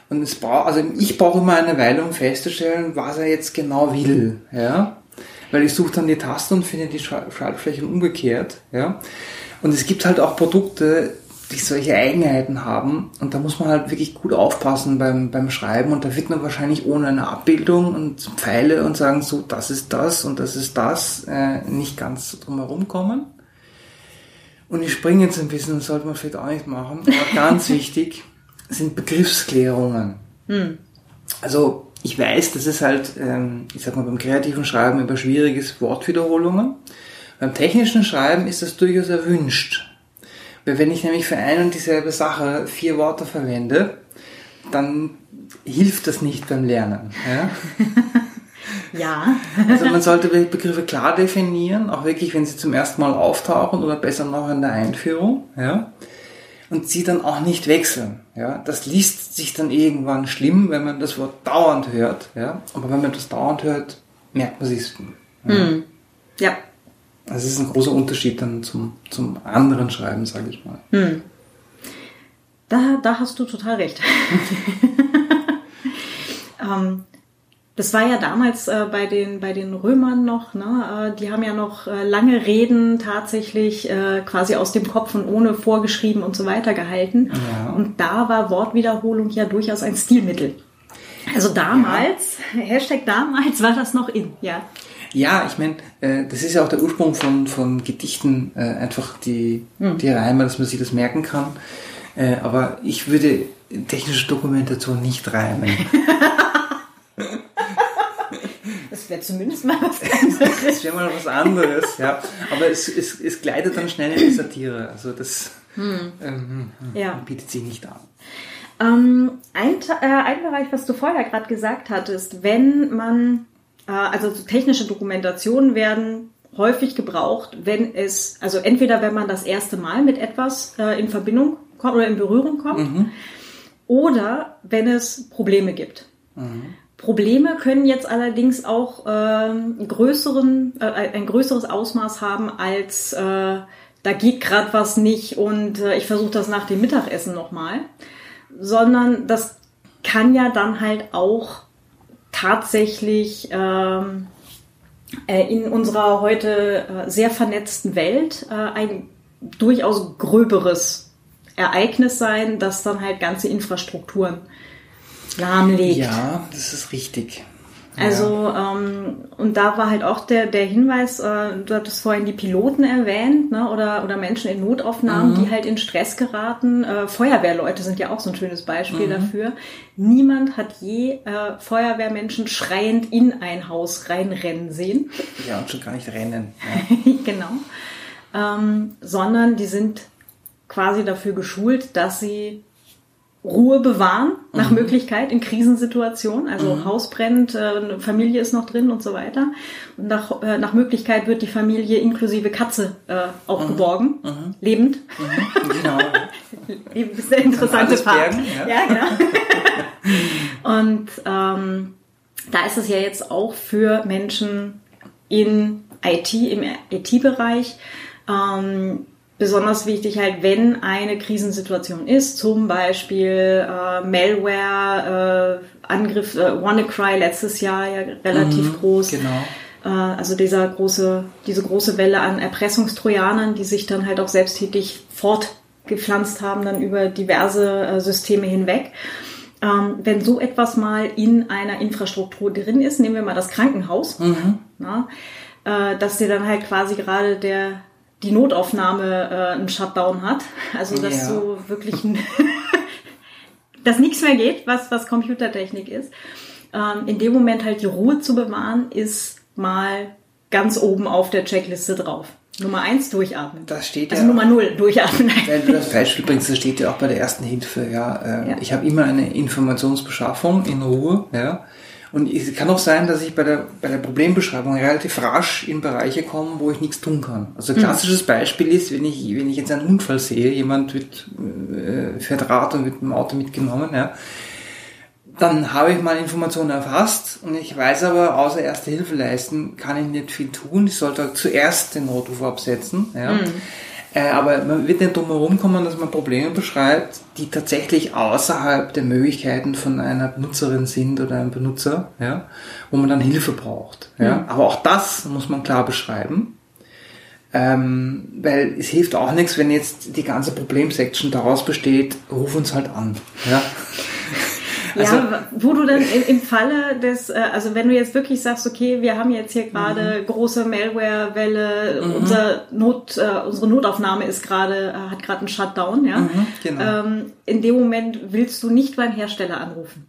Und es braucht, also ich brauche immer eine Weile, um festzustellen, was er jetzt genau will, ja. Weil ich suche dann die Tasten und finde die Schaltflächen umgekehrt, ja. Und es gibt halt auch Produkte, die solche Eigenheiten haben. Und da muss man halt wirklich gut aufpassen beim, beim Schreiben. Und da wird man wahrscheinlich ohne eine Abbildung und Pfeile und sagen, so, das ist das und das ist das, äh, nicht ganz drumherum kommen. Und ich springe jetzt ein bisschen, das sollte man vielleicht auch nicht machen, aber *laughs* ganz wichtig sind Begriffsklärungen. Hm. Also ich weiß, dass es halt, ähm, ich sag mal, beim kreativen Schreiben über schwieriges Wortwiederholungen. Beim technischen Schreiben ist das durchaus erwünscht. Weil wenn ich nämlich für ein und dieselbe Sache vier Worte verwende, dann hilft das nicht beim Lernen. Ja. *laughs* ja. also man sollte Begriffe klar definieren, auch wirklich, wenn sie zum ersten Mal auftauchen oder besser noch in der Einführung. Ja und sie dann auch nicht wechseln. Ja, das liest sich dann irgendwann schlimm, wenn man das Wort dauernd hört. Ja, aber wenn man das dauernd hört, merkt man sich ja. Hm. ja. Das ist ein großer Unterschied dann zum, zum anderen Schreiben, sage ich mal. Hm. Da, da hast du total recht. *laughs* ähm, das war ja damals äh, bei, den, bei den Römern noch, ne? Äh, die haben ja noch äh, lange Reden tatsächlich äh, quasi aus dem Kopf und ohne vorgeschrieben und so weiter gehalten. Ja. Und da war Wortwiederholung ja durchaus ein Stilmittel. Also damals, ja. *laughs* Hashtag damals war das noch in, ja. Ja, ich meine, äh, das ist ja auch der Ursprung von, von Gedichten, äh, einfach die, hm. die Reime, dass man sich das merken kann. Äh, aber ich würde technische Dokumentation nicht reimen. *laughs* das wäre zumindest mal was anderes. das wäre mal was anderes, ja. Aber es, es, es gleitet dann schnell in die Satire. Also das hm. ähm, ja. bietet sich nicht an. Ähm, ein, äh, ein Bereich, was du vorher gerade gesagt hattest, wenn man also technische Dokumentationen werden häufig gebraucht, wenn es, also entweder wenn man das erste Mal mit etwas äh, in Verbindung kommt oder in Berührung kommt, mhm. oder wenn es Probleme gibt. Mhm. Probleme können jetzt allerdings auch äh, größeren, äh, ein größeres Ausmaß haben als äh, da geht gerade was nicht und äh, ich versuche das nach dem Mittagessen nochmal, sondern das kann ja dann halt auch tatsächlich ähm, äh, in unserer heute äh, sehr vernetzten Welt äh, ein durchaus gröberes Ereignis sein, das dann halt ganze Infrastrukturen lahmlegt. Ja, das ist richtig. Also, ja. ähm, und da war halt auch der, der Hinweis, äh, du hattest vorhin die Piloten erwähnt, ne, oder, oder Menschen in Notaufnahmen, mhm. die halt in Stress geraten. Äh, Feuerwehrleute sind ja auch so ein schönes Beispiel mhm. dafür. Niemand hat je äh, Feuerwehrmenschen schreiend in ein Haus reinrennen sehen. Ja, und schon gar nicht rennen. Ja. *laughs* genau. Ähm, sondern die sind quasi dafür geschult, dass sie Ruhe bewahren, nach mhm. Möglichkeit in Krisensituationen. Also mhm. Haus brennt, äh, Familie ist noch drin und so weiter. Und nach, äh, nach Möglichkeit wird die Familie inklusive Katze äh, auch mhm. geborgen, mhm. lebend. Mhm. Genau. *laughs* Ist eine interessante Part. Ja. ja, genau. *laughs* und ähm, da ist es ja jetzt auch für Menschen in IT, im IT-Bereich, ähm, besonders wichtig halt, wenn eine Krisensituation ist, zum Beispiel äh, Malware, äh, Angriff, äh, WannaCry letztes Jahr ja relativ mhm, groß. Genau. Äh, also dieser große, diese große Welle an Erpressungstrojanern, die sich dann halt auch selbsttätig fortgepflanzt haben, dann über diverse äh, Systeme hinweg. Ähm, wenn so etwas mal in einer Infrastruktur drin ist, nehmen wir mal das Krankenhaus, mhm. na, äh, dass dir dann halt quasi gerade der die Notaufnahme äh, einen Shutdown hat. Also dass ja. so wirklich ein *laughs* dass nichts mehr geht, was, was Computertechnik ist. Ähm, in dem Moment halt die Ruhe zu bewahren, ist mal ganz oben auf der Checkliste drauf. Nummer eins, durchatmen. Das steht also ja. Also Nummer null, durchatmen. *laughs* Wenn du das Beispiel bringst, das steht ja auch bei der ersten Hilfe, ja. Äh, ja. Ich habe immer eine Informationsbeschaffung in Ruhe, ja. Und es kann auch sein, dass ich bei der, bei der Problembeschreibung relativ rasch in Bereiche komme, wo ich nichts tun kann. Also ein mhm. klassisches Beispiel ist, wenn ich, wenn ich jetzt einen Unfall sehe, jemand wird, äh, fährt Rad und wird mit dem Auto mitgenommen, ja, dann habe ich meine Informationen erfasst und ich weiß aber, außer erste Hilfe leisten, kann ich nicht viel tun. Ich sollte zuerst den Notruf absetzen, ja. Mhm. Äh, aber man wird nicht drum herum kommen, dass man Probleme beschreibt, die tatsächlich außerhalb der Möglichkeiten von einer Benutzerin sind oder einem Benutzer, ja, wo man dann Hilfe braucht. Ja. Mhm. Aber auch das muss man klar beschreiben. Ähm, weil es hilft auch nichts, wenn jetzt die ganze Problemsection daraus besteht, ruf uns halt an. Ja. Also- ja, wo du dann im, Falle des, äh, also wenn du jetzt wirklich sagst, okay, wir haben jetzt hier gerade große Malware-Welle, unser Not, äh, unsere Notaufnahme ist gerade, äh, hat gerade einen Shutdown, ja. genau. Ähm, in dem Moment willst du nicht beim Hersteller anrufen.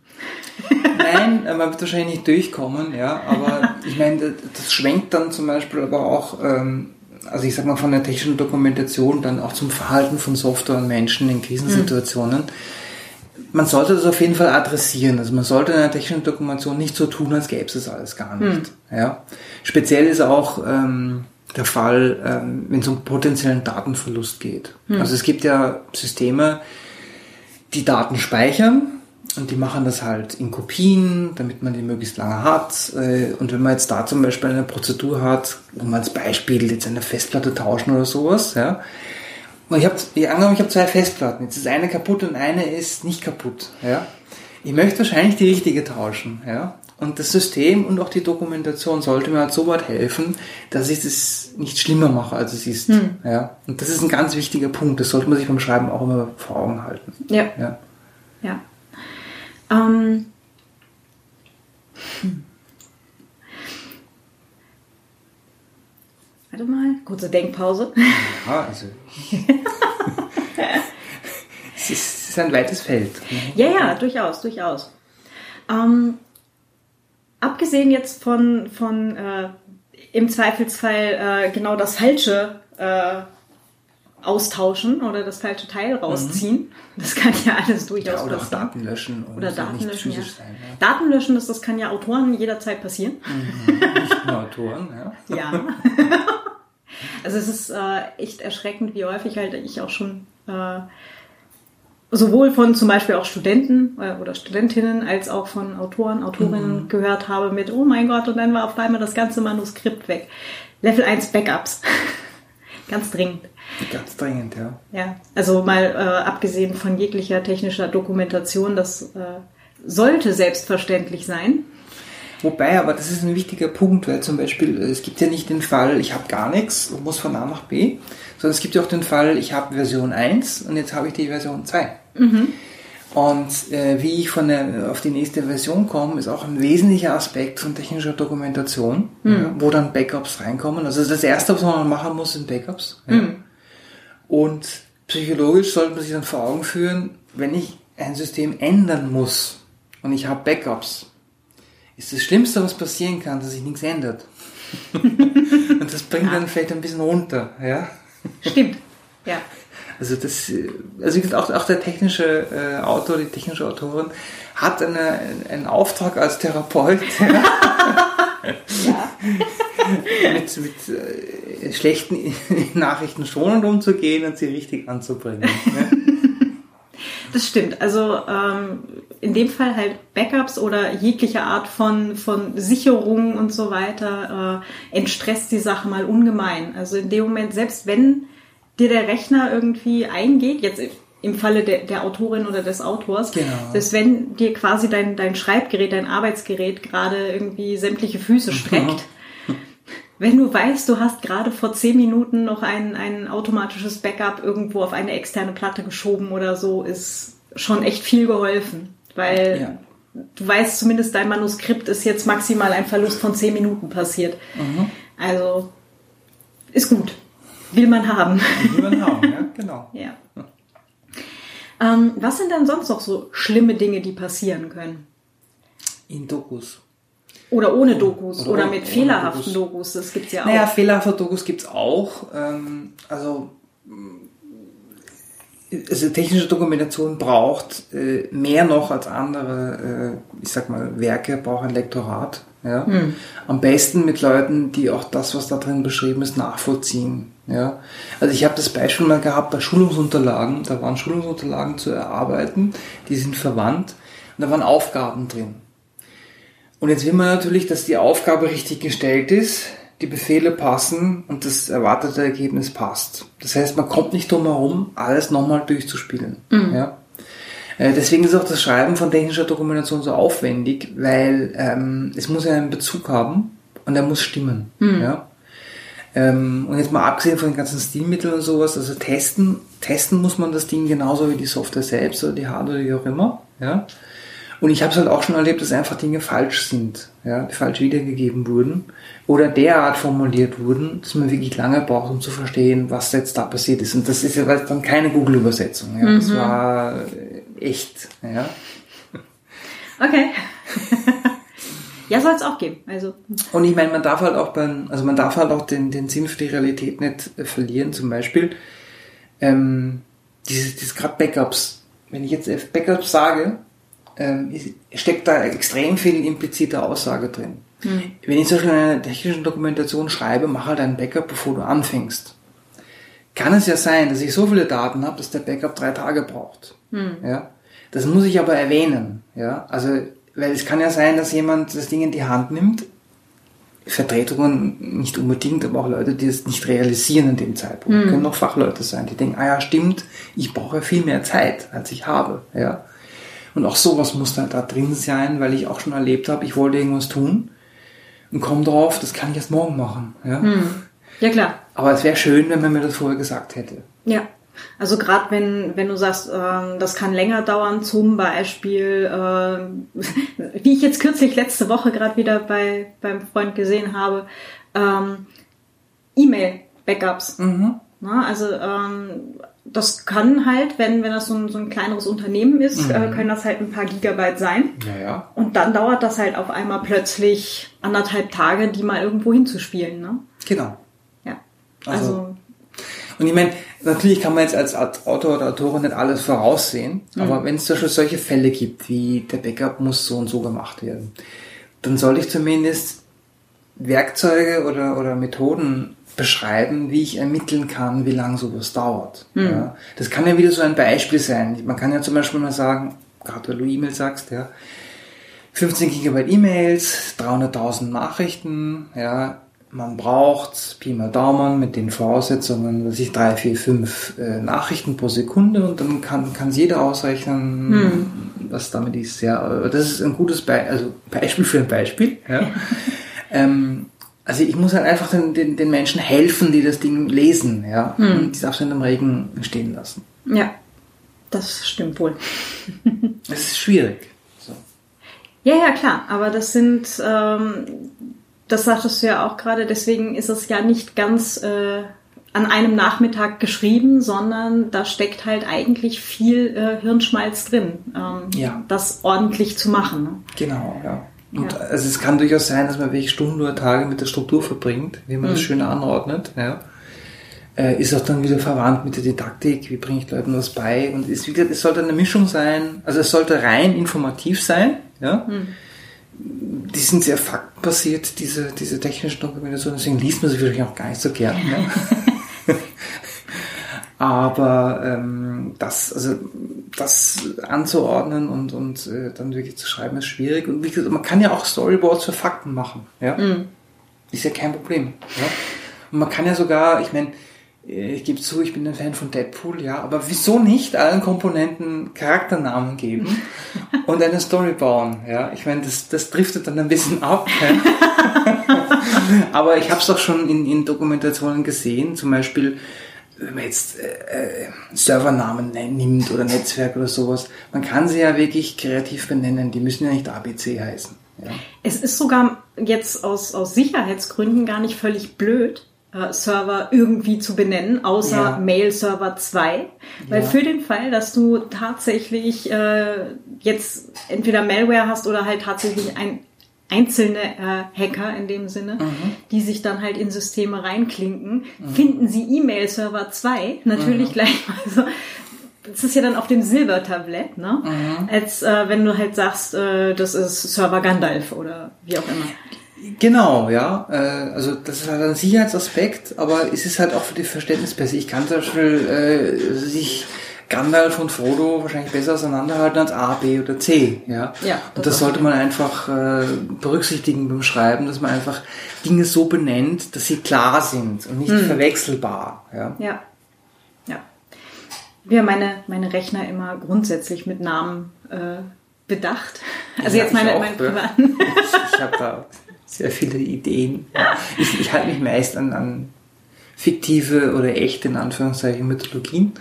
Nein, *laughs* man wird wahrscheinlich nicht durchkommen, ja, aber ich meine, das- schwenkt dann zum Beispiel aber auch, ähm, also ich sag mal von der technischen Dokumentation dann auch zum Verhalten von Software und Menschen in Krisensituationen. Man sollte das auf jeden Fall adressieren. Also man sollte in der technischen Dokumentation nicht so tun, als gäbe es das alles gar nicht. Ja. Speziell ist auch ähm, der Fall, ähm, wenn es um potenziellen Datenverlust geht. Also es gibt ja Systeme, die Daten speichern und die machen das halt in Kopien, damit man die möglichst lange hat. Äh, Und wenn man jetzt da zum Beispiel eine Prozedur hat, wo man als Beispiel jetzt eine Festplatte tauschen oder sowas, ja. Und ich habe, angenommen, ich habe zwei Festplatten. Jetzt ist eine kaputt und eine ist nicht kaputt, ja. Ich möchte wahrscheinlich die richtige tauschen, ja. Und das System und auch die Dokumentation sollte mir halt so weit helfen, dass ich das nicht schlimmer mache, als es ist, ja. Und das ist ein ganz wichtiger Punkt. Das sollte man sich beim Schreiben auch immer vor Augen halten, Ja. ja. Ja. Ähm, hm. Warte mal, kurze Denkpause. Ja, also. *laughs* es, ist, es ist ein weites Feld. Ja, ja, durchaus, durchaus. Ähm, abgesehen jetzt von, von äh, im Zweifelsfall äh, genau das Falsche äh, austauschen oder das falsche Teil rausziehen, das kann ja alles durchaus Ja, oder auch passieren. Daten löschen und Oder Daten löschen, ja. sein. Daten löschen, das, das kann ja Autoren jederzeit passieren. Ja. Nicht nur Autoren, ja. *laughs* Ja. *laughs* also es ist äh, echt erschreckend, wie häufig halt ich auch schon äh, sowohl von zum Beispiel auch Studenten äh, oder Studentinnen als auch von Autoren, Autorinnen gehört habe mit, oh mein Gott, und dann war auf einmal das ganze Manuskript weg. Level 1 Backups. *laughs* Ganz dringend. Ganz dringend, ja. Ja, also mal äh, abgesehen von jeglicher technischer Dokumentation, das äh, sollte selbstverständlich sein. Wobei, aber das ist ein wichtiger Punkt, weil zum Beispiel, äh, es gibt ja nicht den Fall, ich habe gar nichts und muss von A nach B, sondern es gibt ja auch den Fall, ich habe Version 1 und jetzt habe ich die Version 2. Und äh, wie ich von der, auf die nächste Version komme, ist auch ein wesentlicher Aspekt von technischer Dokumentation, ja, wo dann Backups reinkommen. Also das Erste, was man machen muss, sind Backups. Ja. Und psychologisch sollte man sich dann vor Augen führen, wenn ich ein System ändern muss und ich habe Backups, ist das Schlimmste, was passieren kann, dass sich nichts ändert. *laughs* und das bringt dann vielleicht ein bisschen runter, ja. Stimmt. Ja. Also das, äh, also wie gesagt, auch, auch der technische äh, Autor, die technische Autorin hat eine, einen Auftrag als Therapeut, *laughs* mit, mit äh, schlechten Nachrichten schonend umzugehen und sie richtig anzubringen. Ne? Das stimmt. Also ähm, in dem Fall halt Backups oder jegliche Art von, von Sicherung und so weiter äh, entstresst die Sache mal ungemein. Also in dem Moment, selbst wenn dir der Rechner irgendwie eingeht, jetzt im Falle der, der Autorin oder des Autors, Genau. selbst wenn dir quasi dein, dein Schreibgerät, dein Arbeitsgerät gerade irgendwie sämtliche Füße streckt, *laughs* wenn du weißt, du hast gerade vor zehn Minuten noch ein, ein automatisches Backup irgendwo auf eine externe Platte geschoben oder so, ist schon echt viel geholfen. Weil Ja. du weißt zumindest, dein Manuskript ist jetzt maximal ein Verlust von zehn Minuten passiert. Also ist gut. Will man haben. Will man haben, ja, genau. *laughs* ja. Ähm, was sind dann sonst noch so schlimme Dinge, die passieren können? In Dokus. Oder ohne Dokus Oder oder, mit fehlerhaften Dokus. Dokus, das gibt's ja auch. Naja, fehlerhafte Dokus gibt's auch. Ähm, also, mh, also technische Dokumentation braucht äh, mehr noch als andere, äh, ich sag mal, Werke, braucht ein Lektorat. Ja? Am besten mit Leuten, die auch das, was da drin beschrieben ist, nachvollziehen. Ja? Also ich habe das Beispiel mal gehabt bei Schulungsunterlagen. Da waren Schulungsunterlagen zu erarbeiten, die sind verwandt und da waren Aufgaben drin. Und jetzt will man natürlich, dass die Aufgabe richtig gestellt ist, die Befehle passen und das erwartete Ergebnis passt. Das heißt, man kommt nicht drum herum, alles nochmal durchzuspielen. Ja? Äh, Deswegen ist auch das Schreiben von technischer Dokumentation so aufwendig, weil ähm, es muss ja einen Bezug haben und er muss stimmen. Ja? Ähm, und jetzt mal abgesehen von den ganzen Stilmitteln und sowas, also testen, testen muss man das Ding genauso wie die Software selbst oder die Hardware, wie auch immer. Ja? Und ich habe es halt auch schon erlebt, dass einfach Dinge falsch sind, ja, die falsch wiedergegeben wurden oder derart formuliert wurden, dass man wirklich lange braucht, um zu verstehen, was jetzt da passiert ist. Und das ist ja dann keine Google-Übersetzung. Ja. Das war echt. Ja. Okay. *laughs* ja, soll es auch geben. Also, Und ich meine, man darf halt auch beim, also man darf halt auch den, den Sinn für die Realität nicht äh, verlieren. Zum Beispiel, ähm, dieses, dieses gerade Backups. Wenn ich jetzt äh, Backups sage, ähm, steckt da extrem viel implizite Aussage drin. Wenn ich zum Beispiel in einer technischen Dokumentation schreibe, mach halt ein Backup, bevor du anfängst. Kann es ja sein, dass ich so viele Daten habe, dass der Backup drei Tage braucht. Ja? Das muss ich aber erwähnen. Ja? Also, weil es kann ja sein, dass jemand das Ding in die Hand nimmt, Vertretungen nicht unbedingt, aber auch Leute, die es nicht realisieren in dem Zeitpunkt. Können auch Fachleute sein, die denken, ah ja, stimmt, ich brauche viel mehr Zeit, als ich habe. Ja? Und auch sowas muss da, da drin sein, weil ich auch schon erlebt habe, ich wollte irgendwas tun und komme drauf, das kann ich erst morgen machen. Ja? ja klar. Aber es wäre schön, wenn man mir das vorher gesagt hätte. Ja. Also gerade wenn, wenn du sagst, ähm, das kann länger dauern, zum Beispiel, ähm, *laughs* wie ich jetzt kürzlich letzte Woche gerade wieder bei beim Freund gesehen habe, ähm, E-Mail-Backups. Na, also ähm, das kann halt, wenn, wenn das so ein, so ein kleineres Unternehmen ist, äh, können das halt ein paar Gigabyte sein. Ja, ja. Und dann dauert das halt auf einmal plötzlich anderthalb Tage, die mal irgendwo hinzuspielen. Ne? Genau. Ja. Also- Also, Und ich meine, natürlich kann man jetzt als Autor oder Autorin nicht alles voraussehen, aber wenn es zum Beispiel solche Fälle gibt, wie der Backup muss so und so gemacht werden, dann sollte ich zumindest Werkzeuge oder, oder Methoden beschreiben, wie ich ermitteln kann, wie lange sowas dauert. Ja, das kann ja wieder so ein Beispiel sein. Man kann ja zum Beispiel mal sagen, gerade weil du E-Mail sagst, ja, 15 Gigabyte E-Mails, 300.000 Nachrichten, ja, man braucht Pi mal Daumen mit den Voraussetzungen, dass ich drei, vier, fünf äh, Nachrichten pro Sekunde und dann kann kann jeder ausrechnen, was damit ist. Ja, das ist ein gutes Be also Beispiel für ein Beispiel. Ja. *laughs* ähm, also ich muss halt einfach den, den, den Menschen helfen, die das Ding lesen, ja, und die darf nicht im Regen stehen lassen. ja, das stimmt wohl. *laughs* Es ist schwierig. So. Ja, ja, klar. Aber das sind, ähm, das sagtest du ja auch gerade, deswegen ist es ja nicht ganz äh, an einem Nachmittag geschrieben, sondern da steckt halt eigentlich viel äh, Hirnschmalz drin, ähm, Ja. das ordentlich zu machen. Ne? Genau, ja. Und Ja. also es kann durchaus sein, dass man welche Stunden oder Tage mit der Struktur verbringt, wie man das schön anordnet, ja. Äh, ist auch dann wieder verwandt mit der Didaktik, wie bringe ich Leuten was bei und ist wieder, es sollte eine Mischung sein, also es sollte rein informativ sein, ja. Die sind sehr faktenbasiert, diese, diese technischen Dokumentationen, deswegen liest man sie vielleicht auch gar nicht so gern. Ja. *laughs* Aber ähm, das, also das anzuordnen und, und äh, dann wirklich zu schreiben, ist schwierig. Und wie gesagt, man kann ja auch Storyboards für Fakten machen. Ja? Ist ja kein Problem. Ja? Und man kann ja sogar, ich meine, ich gebe zu, ich bin ein Fan von Deadpool, ja, aber wieso nicht allen Komponenten Charakternamen geben *laughs* und eine Story bauen? Ja, ich meine, das, das driftet dann ein bisschen ab. *laughs* Aber ich habe es doch schon in, in Dokumentationen gesehen, zum Beispiel wenn man jetzt äh, äh, Servernamen ne- nimmt oder Netzwerk oder sowas, man kann sie ja wirklich kreativ benennen. Die müssen ja nicht ABC heißen. Ja. Es ist sogar jetzt aus, aus Sicherheitsgründen gar nicht völlig blöd, äh, Server irgendwie zu benennen, außer Ja. Mail-Server 2. Weil Ja. für den Fall, dass du tatsächlich äh, jetzt entweder Malware hast oder halt tatsächlich ein einzelne äh, Hacker in dem Sinne, die sich dann halt in Systeme reinklinken, finden sie E-Mail-Server 2 natürlich gleich mal *laughs* so. Das ist ja dann auf dem Silbertablett, ne? Als äh, wenn du halt sagst, äh, das ist Server Gandalf oder wie auch immer. Genau, ja. Äh, also das ist halt ein Sicherheitsaspekt, aber es ist halt auch für die Verständnis besser. Ich kann zum Beispiel äh, sich Gandalf und Frodo wahrscheinlich besser auseinanderhalten als A, B oder C. Ja, Ja, und das das auch. sollte man einfach äh, berücksichtigen beim Schreiben, dass man einfach Dinge so benennt, dass sie klar sind und Hm. nicht verwechselbar. Ja. Ja. Ja. Wir haben meine, meine Rechner immer grundsätzlich mit Namen äh, bedacht. Also Ja, jetzt ich meine, auch, meine ja. privaten. *laughs* Ich, ich habe da sehr viele Ideen. Ich, ich halte mich meist an, an fiktive oder echte, in Anführungszeichen, Mythologien.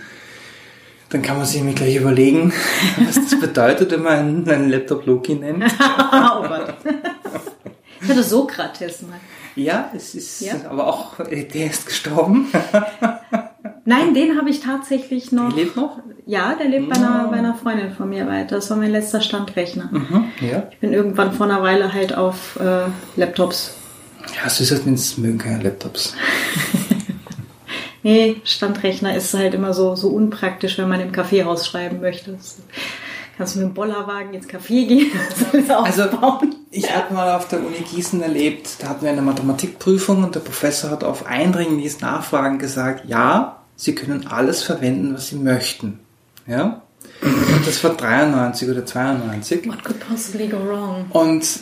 Dann kann man sich nämlich gleich überlegen, *laughs* was das bedeutet, wenn man einen, Laptop Loki nennt. *laughs* oh Gott. Ich hatte Sokrates mal. Ja, es ist Ja. aber auch, äh, der ist gestorben. *laughs* Nein, den habe ich tatsächlich noch. Der lebt noch? Ja, der lebt bei einer, bei einer Freundin von mir weiter. Das war mein letzter Standrechner. Mhm, ja. Ich bin irgendwann vor einer Weile halt auf äh, Laptops. Ja, Sysadmins mögen keine Laptops. *laughs* Nee, Standrechner ist halt immer so, so unpraktisch, wenn man im Kaffeehaus schreiben möchte. Kannst du mit dem Bollerwagen ins Café gehen, *laughs* Also, ich habe mal auf der Uni Gießen erlebt, da hatten wir eine Mathematikprüfung und der Professor hat auf eindringliches Nachfragen gesagt, ja, Sie können alles verwenden, was Sie möchten. Ja? Und das war 93 oder 92. What could possibly go wrong? Und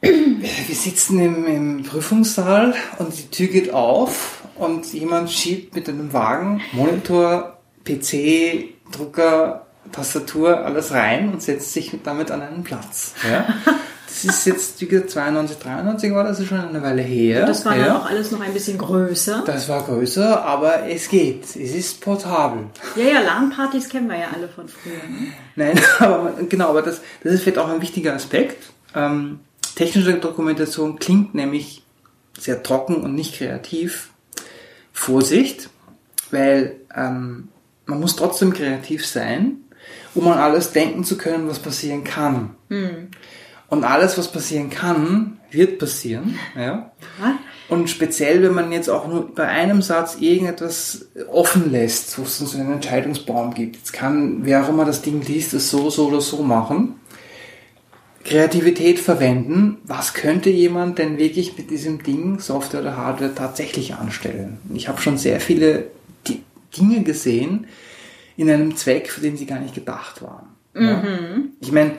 wir sitzen im, im Prüfungssaal und die Tür geht auf und jemand schiebt mit einem Wagen Monitor, PC, Drucker, Tastatur, alles rein und setzt sich damit an einen Platz. Ja? *laughs* Das ist jetzt, wie gesagt, 92, 93 war das ist schon eine Weile her. Das war ja. dann auch alles noch ein bisschen größer. Das war größer, aber es geht. Es ist portabel. Ja, ja, LAN-Partys kennen wir ja alle von früher. Ne? Nein, *laughs* aber genau, aber das, das ist vielleicht auch ein wichtiger Aspekt. Ähm, technische Dokumentation klingt nämlich sehr trocken und nicht kreativ. Vorsicht, weil ähm, man muss trotzdem kreativ sein, um an alles denken zu können, was passieren kann. Und alles, was passieren kann, wird passieren. Ja? Und speziell, wenn man jetzt auch nur bei einem Satz irgendetwas offen lässt, wo es so einen Entscheidungsbaum gibt. Jetzt kann, wer auch immer das Ding liest, es so, so oder so machen. Kreativität verwenden. Was könnte jemand denn wirklich mit diesem Ding, Software oder Hardware, tatsächlich anstellen? Ich habe schon sehr viele Di- Dinge gesehen in einem Zweck, für den sie gar nicht gedacht waren. Ja? Ich meine,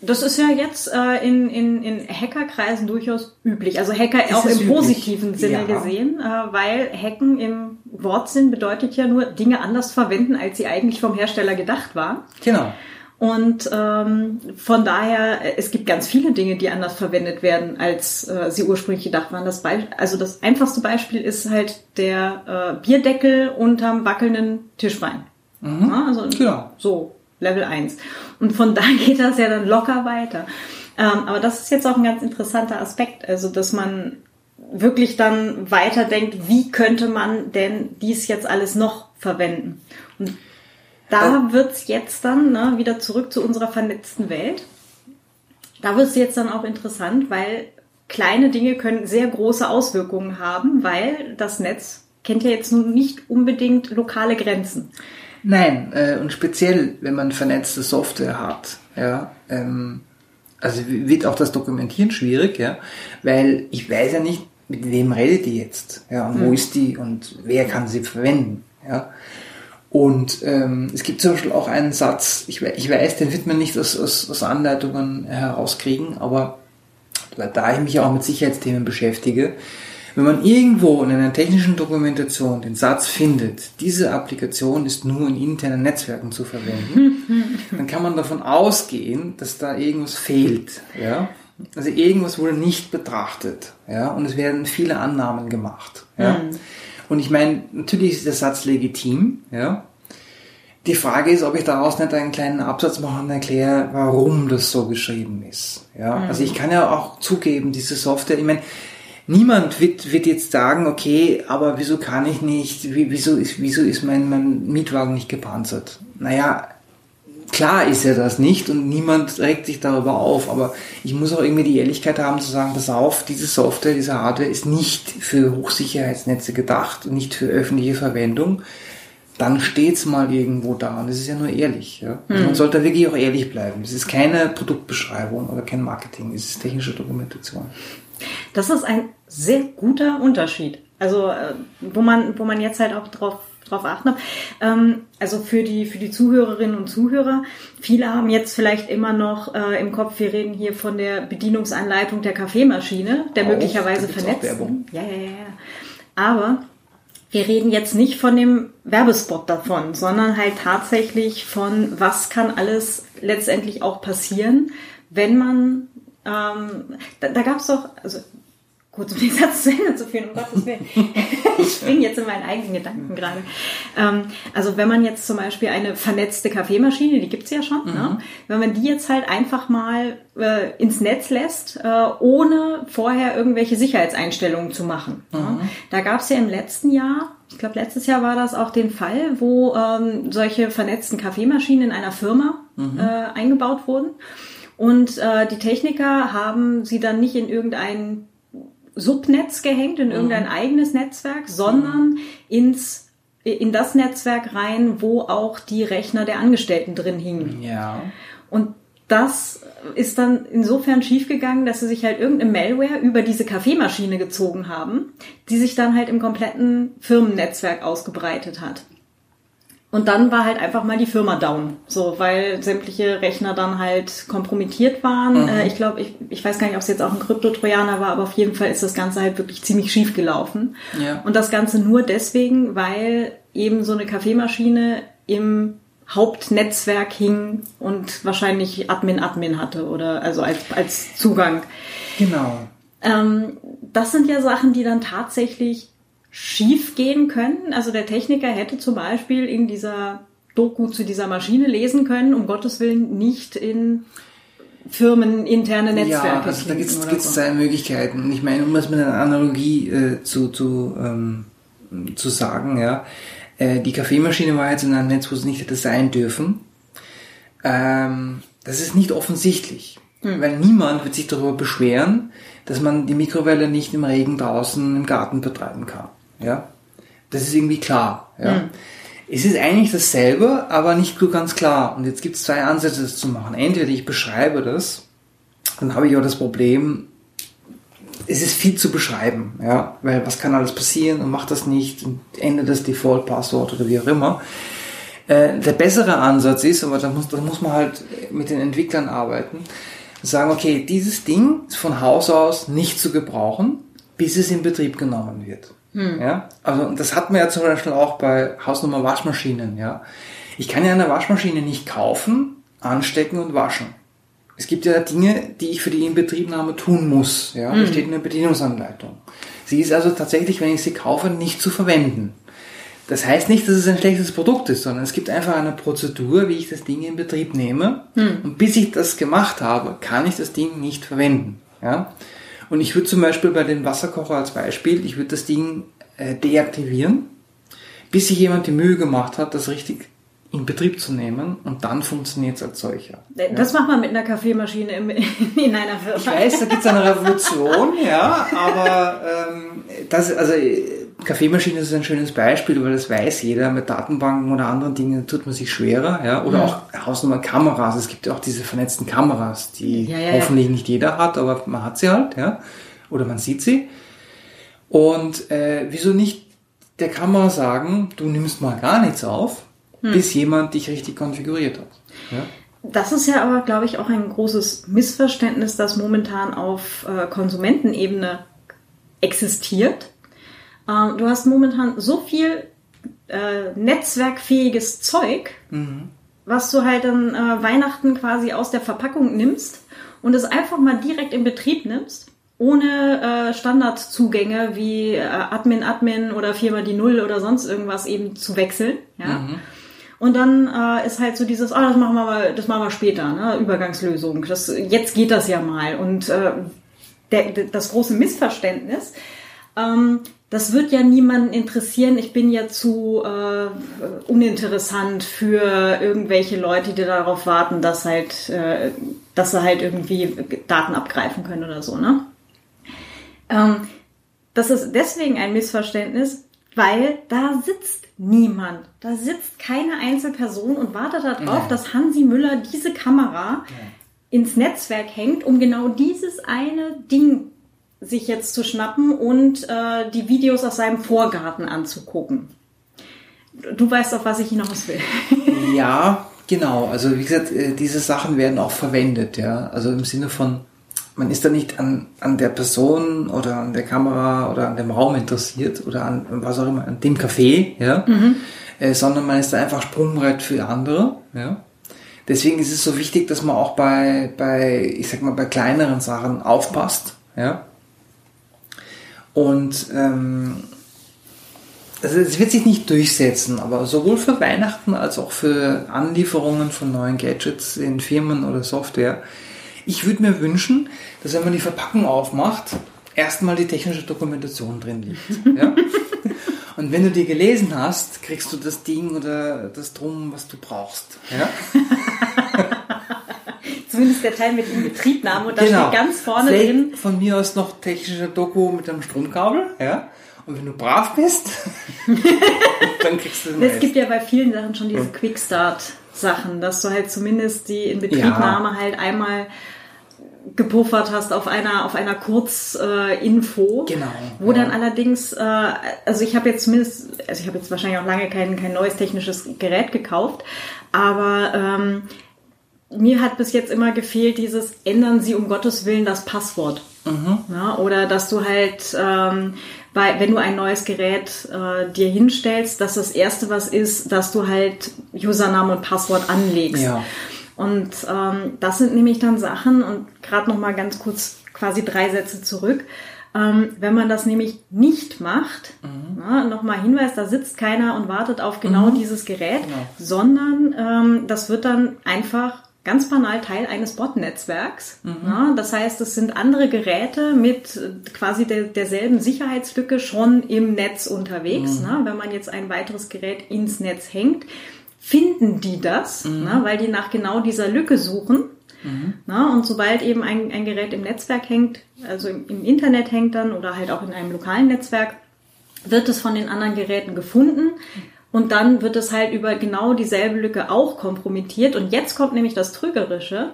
Das ist ja jetzt äh, in, in, in Hackerkreisen durchaus üblich. Also Hacker auch es im üblich? positiven Sinne Ja. gesehen, äh, weil Hacken im Wortsinn bedeutet ja nur Dinge anders verwenden, als sie eigentlich vom Hersteller gedacht waren. genau. Und ähm, von daher, es gibt ganz viele Dinge, die anders verwendet werden, als äh, sie ursprünglich gedacht waren. Das Be also das einfachste Beispiel ist halt der äh, Bierdeckel unterm wackelnden Tischbein. Ja, also Genau. so, Level 1. Und von *laughs* da geht das ja dann locker weiter. Ähm, aber das ist jetzt auch ein ganz interessanter Aspekt, also dass man wirklich dann weiterdenkt, wie könnte man denn dies jetzt alles noch verwenden? Und da wird's jetzt dann ne, wieder zurück zu unserer vernetzten Welt. Da wird's jetzt dann auch interessant, weil kleine Dinge können sehr große Auswirkungen haben, weil das Netz kennt ja jetzt nun nicht unbedingt lokale Grenzen. Nein, äh, und speziell, wenn man vernetzte Software hat, ja, ähm, also wird auch das Dokumentieren schwierig, ja, weil ich weiß ja nicht, mit wem redet die jetzt, ja, und wo ist die und wer kann sie verwenden, ja. Und ähm, es gibt zum Beispiel auch einen Satz, ich, ich weiß, den wird man nicht aus, aus, aus Anleitungen herauskriegen, aber da ich mich auch mit Sicherheitsthemen beschäftige, wenn man irgendwo in einer technischen Dokumentation den Satz findet, diese Applikation ist nur in internen Netzwerken zu verwenden, *laughs* dann kann man davon ausgehen, dass da irgendwas fehlt. Ja? Also irgendwas wurde nicht betrachtet. Ja? Und es werden viele Annahmen gemacht. Ja? Und ich meine, natürlich ist der Satz legitim. Ja? Die Frage ist, ob ich daraus nicht einen kleinen Absatz mache und erkläre, warum das so geschrieben ist. Ja, also ich kann ja auch zugeben, diese Software, ich meine, niemand wird, wird jetzt sagen, okay, aber wieso kann ich nicht, wie, wieso ist, wieso ist mein, mein Mietwagen nicht gepanzert? Naja, klar ist er das nicht und niemand regt sich darüber auf, aber ich muss auch irgendwie die Ehrlichkeit haben zu sagen, pass auf, diese Software, diese Hardware ist nicht für Hochsicherheitsnetze gedacht und nicht für öffentliche Verwendung. Dann steht's mal irgendwo da und das ist ja nur ehrlich. Ja? Also Man sollte wirklich auch ehrlich bleiben. Es ist keine Produktbeschreibung oder kein Marketing, es ist technische Dokumentation. Das ist ein sehr guter Unterschied. Also äh, wo man, wo man jetzt halt auch drauf drauf achten habe. Ähm, also für die für die Zuhörerinnen und Zuhörer. Viele haben jetzt vielleicht immer noch äh, im Kopf, wir reden hier von der Bedienungsanleitung der Kaffeemaschine, der Auch, möglicherweise vernetzt. Ja, ja, ja, ja. Aber wir reden jetzt nicht von dem Werbespot davon, sondern halt tatsächlich von, was kann alles letztendlich auch passieren, wenn man, ähm, da, da gab es doch, also kurz um den Satz zu Ende zu führen, um Gottes Willen. *laughs* ich bin jetzt in meinen eigenen Gedanken gerade. Ähm, also wenn man jetzt zum Beispiel eine vernetzte Kaffeemaschine, die gibt's ja schon, ne? wenn man die jetzt halt einfach mal äh, ins Netz lässt, äh, ohne vorher irgendwelche Sicherheitseinstellungen zu machen. Ne? Da gab's ja im letzten Jahr, ich glaube letztes Jahr war das auch den Fall, wo ähm, solche vernetzten Kaffeemaschinen in einer Firma äh, eingebaut wurden. Und äh, die Techniker haben sie dann nicht in irgendein Subnetz gehängt, in irgendein eigenes Netzwerk, sondern ins, in das Netzwerk rein, wo auch die Rechner der Angestellten drin hingen. Ja. Und das ist dann insofern schiefgegangen, dass sie sich halt irgendeine Malware über diese Kaffeemaschine gezogen haben, die sich dann halt im kompletten Firmennetzwerk ausgebreitet hat. Und dann war halt einfach mal die Firma down, so weil sämtliche Rechner dann halt kompromittiert waren. Äh, ich glaube, ich, ich weiß gar nicht, ob es jetzt auch ein Kryptotrojaner war, aber auf jeden Fall ist das Ganze halt wirklich ziemlich schief gelaufen. Ja. Und das Ganze nur deswegen, weil eben so eine Kaffeemaschine im Hauptnetzwerk hing und wahrscheinlich Admin-Admin hatte oder also als, als Zugang. Genau. Ähm, das sind ja Sachen, die dann tatsächlich schief gehen können. Also der Techniker hätte zum Beispiel in dieser Doku zu dieser Maschine lesen können, um Gottes Willen nicht in firmeninterne Netzwerke. Ja, also da oder gibt's zwei Möglichkeiten. Und ich meine, um das mit einer Analogie äh, zu, zu, ähm, zu sagen, ja, äh, die Kaffeemaschine war jetzt in einem Netz, wo sie nicht hätte sein dürfen. Ähm, das ist nicht offensichtlich, weil niemand wird sich darüber beschweren, dass man die Mikrowelle nicht im Regen draußen im Garten betreiben kann. Ja, das ist irgendwie klar. Ja. Es ist eigentlich dasselbe, aber nicht so ganz klar. Und jetzt gibt es zwei Ansätze, das zu machen. Entweder ich beschreibe das, dann habe ich auch das Problem, es ist viel zu beschreiben, ja, weil was kann alles passieren und macht das nicht und ändert das Default-Passwort oder wie auch immer. Äh, der bessere Ansatz ist, aber da muss, da muss man halt mit den Entwicklern arbeiten, sagen, okay, dieses Ding ist von Haus aus nicht zu gebrauchen, bis es in Betrieb genommen wird. Ja, also das hat man ja zum Beispiel auch bei Hausnummer Waschmaschinen. Ja, ich kann ja eine Waschmaschine nicht kaufen, anstecken und waschen. Es gibt ja Dinge, die ich für die Inbetriebnahme tun muss. Ja, da steht in der Bedienungsanleitung. Sie ist also tatsächlich, wenn ich sie kaufe, nicht zu verwenden. Das heißt nicht, dass es ein schlechtes Produkt ist, sondern es gibt einfach eine Prozedur, wie ich das Ding in Betrieb nehme. Und bis ich das gemacht habe, kann ich das Ding nicht verwenden. Ja? Und ich würde zum Beispiel bei dem Wasserkocher als Beispiel, ich würde das Ding äh, deaktivieren, bis sich jemand die Mühe gemacht hat, das richtig in Betrieb zu nehmen und dann funktioniert es als solcher. Das macht man mit einer Kaffeemaschine im, *laughs* in einer Firma. Ich weiß, da gibt es eine Revolution, ja, aber ähm, das, also äh, Kaffeemaschine ist ein schönes Beispiel, weil das weiß jeder. Mit Datenbanken oder anderen Dingen tut man sich schwerer, ja, oder auch Hausnummer Kameras. Es gibt ja auch diese vernetzten Kameras, die Ja, ja, ja. hoffentlich nicht jeder hat, aber man hat sie halt, ja, oder man sieht sie. Und äh, wieso nicht der Kamera sagen, du nimmst mal gar nichts auf, bis jemand dich richtig konfiguriert hat. Ja? Das ist ja aber, glaube ich, auch ein großes Missverständnis, das momentan auf äh, Konsumentenebene existiert. Ähm, du hast momentan so viel äh, netzwerkfähiges Zeug, was du halt an äh, Weihnachten quasi aus der Verpackung nimmst und es einfach mal direkt in Betrieb nimmst, ohne äh, Standardzugänge wie äh, Admin, Admin oder Firma die Null oder sonst irgendwas eben zu wechseln. Ja? Und dann äh, ist halt so dieses, ah, das machen wir mal, das machen wir später, ne? Übergangslösung. Das, jetzt geht das ja mal. Und äh, der, der, das große Missverständnis, ähm, das wird ja niemanden interessieren. Ich bin ja zu äh, uninteressant für irgendwelche Leute, die darauf warten, dass halt, äh, dass sie halt irgendwie Daten abgreifen können oder so, ne? Ähm, das ist deswegen ein Missverständnis, weil da sitzt niemand. Da sitzt keine Einzelperson und wartet darauf, Ja. dass Hansi Müller diese Kamera ins Netzwerk hängt, um genau dieses eine Ding sich jetzt zu schnappen und äh, die Videos aus seinem Vorgarten anzugucken. Du weißt, auf was ich hinaus will. Ja, genau. Also wie gesagt, äh, diese Sachen werden auch verwendet, ja. Also im Sinne von, man ist da nicht an, an der Person oder an der Kamera oder an dem Raum interessiert oder an was auch immer, an dem Café, ja, mhm. äh, sondern man ist da einfach Sprungbrett für andere, ja. Deswegen ist es so wichtig, dass man auch bei, bei, ich sag mal, bei kleineren Sachen aufpasst, ja. Und ähm, also es wird sich nicht durchsetzen, aber sowohl für Weihnachten als auch für Anlieferungen von neuen Gadgets in Firmen oder Software. Ich würde mir wünschen, dass wenn man die Verpackung aufmacht, erstmal die technische Dokumentation drin liegt. Ja? *laughs* Und wenn du die gelesen hast, kriegst du das Ding oder das Drum, was du brauchst. Ja? *laughs* Zumindest der Teil mit Inbetriebnahme und da genau. steht ganz vorne Vielleicht drin. Von mir aus noch technische Doku mit einem Stromkabel. Ja? Und wenn du brav bist, *laughs* dann kriegst du den Es gibt ja bei vielen Sachen schon diese Quickstart-Sachen, dass du halt zumindest die Inbetriebnahme ja. halt einmal gepuffert hast auf einer auf einer Kurzinfo, äh, genau, wo ja. dann allerdings, äh, also ich habe jetzt zumindest, also ich habe jetzt wahrscheinlich auch lange kein kein neues technisches Gerät gekauft, aber ähm, mir hat bis jetzt immer gefehlt dieses ändern Sie um Gottes Willen das Passwort. Mhm. Ja, oder dass du halt ähm, weil wenn du ein neues Gerät äh, dir hinstellst, dass das erste was ist, dass du halt Username und Passwort anlegst. Ja. Und ähm, das sind nämlich dann Sachen und gerade noch mal ganz kurz quasi drei Sätze zurück. Ähm, wenn man das nämlich nicht macht, mhm. na, nochmal Hinweis, da sitzt keiner und wartet auf genau mhm. dieses Gerät, genau. sondern ähm, das wird dann einfach ganz banal Teil eines Bot-Netzwerks. Mhm. Ja, das heißt, es sind andere Geräte mit quasi der, derselben Sicherheitslücke schon im Netz unterwegs. Mhm. Ne? Wenn man jetzt ein weiteres Gerät ins Netz hängt, finden die das, mhm. ne? weil die nach genau dieser Lücke suchen. Mhm. Na, und sobald eben ein, ein Gerät im Netzwerk hängt, also im, im Internet hängt dann oder halt auch in einem lokalen Netzwerk, wird es von den anderen Geräten gefunden. Und dann wird es halt über genau dieselbe Lücke auch kompromittiert. Und jetzt kommt nämlich das Trügerische.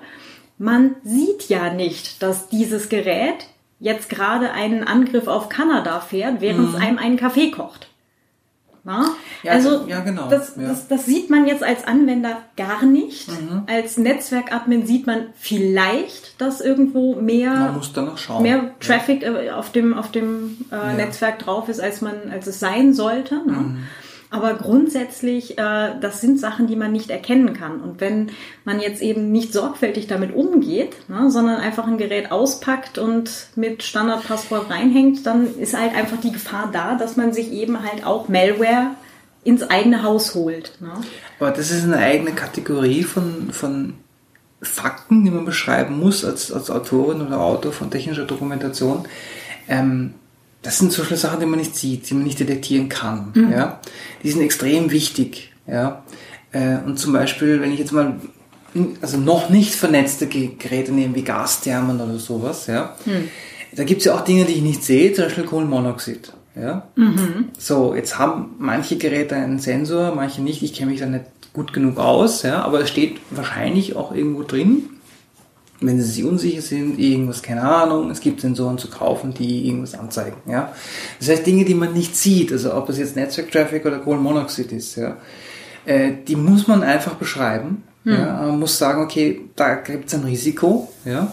Man sieht ja nicht, dass dieses Gerät jetzt gerade einen Angriff auf Kanada fährt, während mhm. es einem einen Kaffee kocht. Na? Ja, also ja, genau. Das, ja. Das, das sieht man jetzt als Anwender gar nicht. Mhm. Als Netzwerkadmin sieht man vielleicht, dass irgendwo mehr, mehr Traffic ja. auf dem, auf dem äh, Netzwerk drauf ist, als man, als es sein sollte. Ne? Mhm. Aber grundsätzlich, äh, das sind Sachen, die man nicht erkennen kann. Und wenn man jetzt eben nicht sorgfältig damit umgeht, ne, sondern einfach ein Gerät auspackt und mit Standardpasswort reinhängt, dann ist halt einfach die Gefahr da, dass man sich eben halt auch Malware ins eigene Haus holt. Ne? Aber das ist eine eigene Kategorie von, von Fakten, die man beschreiben muss als, als Autorin oder Autor von technischer Dokumentation. Ähm, das sind so viele Sachen, die man nicht sieht, die man nicht detektieren kann. Mhm. Ja? Die sind extrem wichtig. Ja? Äh, und zum Beispiel, wenn ich jetzt mal also noch nicht vernetzte Geräte nehme, wie Gasthermen oder sowas, ja, mhm. da gibt's ja auch Dinge, die ich nicht sehe, zum Beispiel Kohlenmonoxid. Ja? Mhm. So, jetzt haben manche Geräte einen Sensor, manche nicht. Ich kenne mich da nicht gut genug aus, ja, aber es steht wahrscheinlich auch irgendwo drin, wenn sie sich unsicher sind, irgendwas, keine Ahnung, es gibt Sensoren zu kaufen, die irgendwas anzeigen, ja. Das heißt, Dinge, die man nicht sieht, also ob es jetzt Netzwerk-Traffic oder Kohlenmonoxid ist, ja, äh, die muss man einfach beschreiben, hm. ja. Man muss sagen, okay, da gibt es ein Risiko, ja.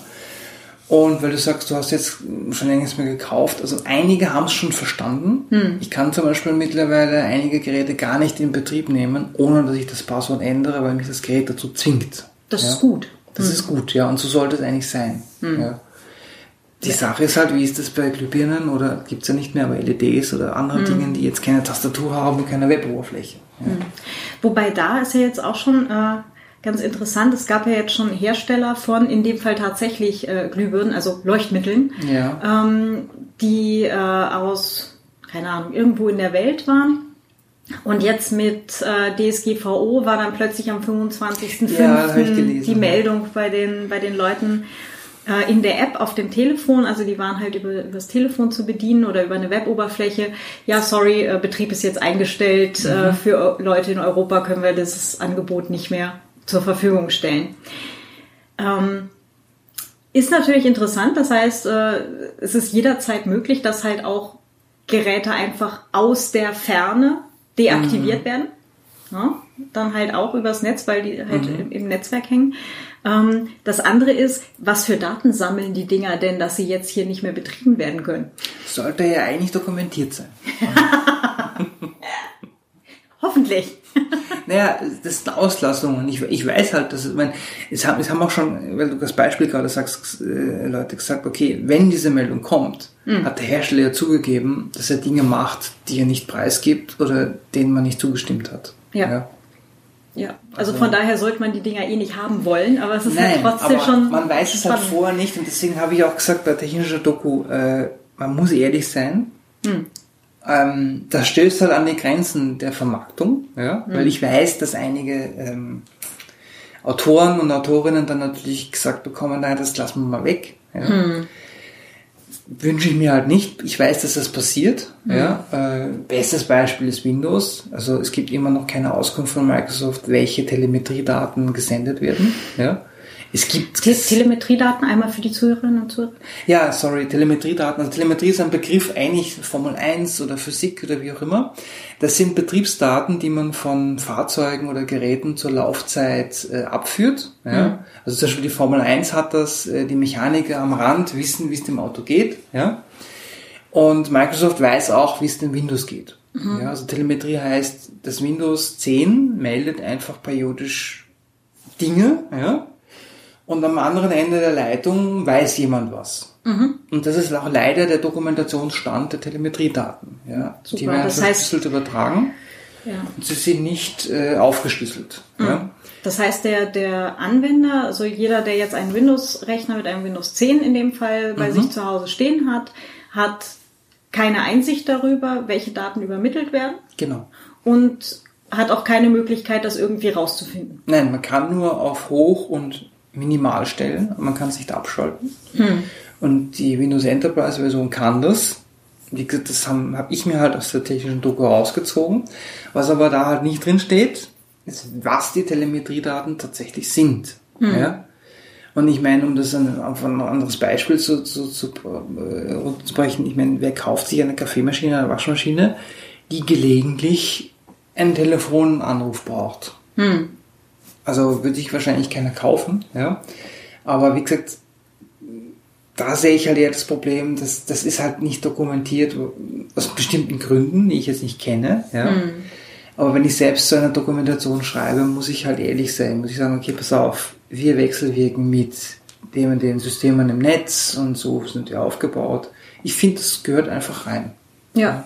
Und weil du sagst, du hast jetzt schon längst mehr gekauft, also einige haben es schon verstanden. Hm. Ich kann zum Beispiel mittlerweile einige Geräte gar nicht in Betrieb nehmen, ohne dass ich das Passwort ändere, weil mich das Gerät dazu zwingt. Das ja? ist gut. Das mhm. ist gut, ja, und so sollte es eigentlich sein. Mhm. Ja. Die ja. Sache ist halt, wie ist das bei Glühbirnen oder gibt es ja nicht mehr, aber LEDs oder anderen mhm. Dingen, die jetzt keine Tastatur haben und keine Weboberfläche. Ja. Mhm. Wobei da ist ja jetzt auch schon äh, ganz interessant, es gab ja jetzt schon Hersteller von, in dem Fall tatsächlich äh, Glühbirnen, also Leuchtmitteln, ja. ähm, die äh, aus, keine Ahnung, irgendwo in der Welt waren und jetzt mit äh, DSGVO war dann plötzlich am 25.05. Ja, die Meldung bei den, bei den Leuten äh, in der App auf dem Telefon. Also die waren halt über, über das Telefon zu bedienen oder über eine Weboberfläche. Ja, sorry, äh, Betrieb ist jetzt eingestellt. Äh, mhm. Äh, für Leute in Europa können wir das Angebot nicht mehr zur Verfügung stellen. Ähm, ist natürlich interessant. Das heißt, äh, es ist jederzeit möglich, dass halt auch Geräte einfach aus der Ferne deaktiviert mhm. werden. Ja, dann halt auch übers Netz, weil die halt mhm. im Netzwerk hängen. Ähm, das andere ist, was für Daten sammeln die Dinger denn, dass sie jetzt hier nicht mehr betrieben werden können? Sollte ja eigentlich dokumentiert sein. *laughs* Hoffentlich. *laughs* naja, das ist eine Auslassung und ich, ich weiß halt, dass, ich meine, es haben, es haben auch schon, weil du das Beispiel gerade sagst, äh, Leute gesagt, okay, wenn diese Meldung kommt, mhm. hat der Hersteller ja zugegeben, dass er Dinge macht, die er nicht preisgibt oder denen man nicht zugestimmt hat. ja. ja. Ja, also, also, von daher sollte man die Dinger eh nicht haben wollen, aber es ist halt nein, halt trotzdem schon. Man weiß es halt vorher nicht und deswegen habe ich auch gesagt bei technischer Doku, äh, man muss ehrlich sein. Hm. Ähm, das stößt halt an die Grenzen der Vermarktung, ja, hm. weil ich weiß, dass einige ähm, Autoren und Autorinnen dann natürlich gesagt bekommen, nein, das lassen wir mal weg. Ja. Hm wünsche ich mir halt nicht. Ich weiß, dass das passiert. Mhm. Ja. Äh, bestes Beispiel ist Windows. Also es gibt immer noch keine Auskunft von Microsoft, welche Telemetriedaten gesendet werden. Ja. Es gibt Te Telemetriedaten einmal für die Zuhörerinnen und Zuhörer. Ja, sorry, Telemetriedaten. Also Telemetrie ist ein Begriff, eigentlich Formel 1 oder Physik oder wie auch immer. Das sind Betriebsdaten, die man von Fahrzeugen oder Geräten zur Laufzeit äh, abführt. Ja. Mhm. Also zum Beispiel die Formel 1 hat das, äh, die Mechaniker am Rand wissen, wie es dem Auto geht. Ja. Und Microsoft weiß auch, wie es dem Windows geht. Mhm. Ja, also Telemetrie heißt, das Windows 10 meldet einfach periodisch Dinge, ja, und am anderen Ende der Leitung weiß jemand was. Mhm. Und das ist auch leider der Dokumentationsstand der Telemetriedaten. Ja. Super, die werden das verschlüsselt heißt, übertragen ja. und sie sind nicht äh, aufgeschlüsselt. Mhm. Ja. Das heißt, der, der Anwender, also jeder, der jetzt einen Windows-Rechner mit einem Windows 10 in dem Fall bei mhm. sich zu Hause stehen hat, hat keine Einsicht darüber, welche Daten übermittelt werden. Genau. Und hat auch keine Möglichkeit, das irgendwie rauszufinden. Nein, man kann nur auf Hoch- und minimal stellen. Man kann es nicht abschalten. Hm. Und die Windows Enterprise Version kann das. Wie gesagt, das habe hab ich mir halt aus der technischen Doku rausgezogen. Was aber da halt nicht drin steht, ist, was die Telemetriedaten tatsächlich sind. Hm. Ja? Und ich meine, um das ein, auf ein anderes Beispiel zu, zu, zu, äh, runterzubrechen, ich meine, wer kauft sich eine Kaffeemaschine, eine Waschmaschine, die gelegentlich einen Telefonanruf braucht? Hm. Also würde ich wahrscheinlich keiner kaufen, ja. Aber wie gesagt, da sehe ich halt eher das Problem, dass das ist halt nicht dokumentiert aus bestimmten Gründen, die ich jetzt nicht kenne, ja. Mhm. Aber wenn ich selbst so eine Dokumentation schreibe, muss ich halt ehrlich sein, muss ich sagen, okay, pass auf, wir wechselwirken mit dem und den Systemen im Netz und so sind wir aufgebaut. Ich finde, das gehört einfach rein. Ja.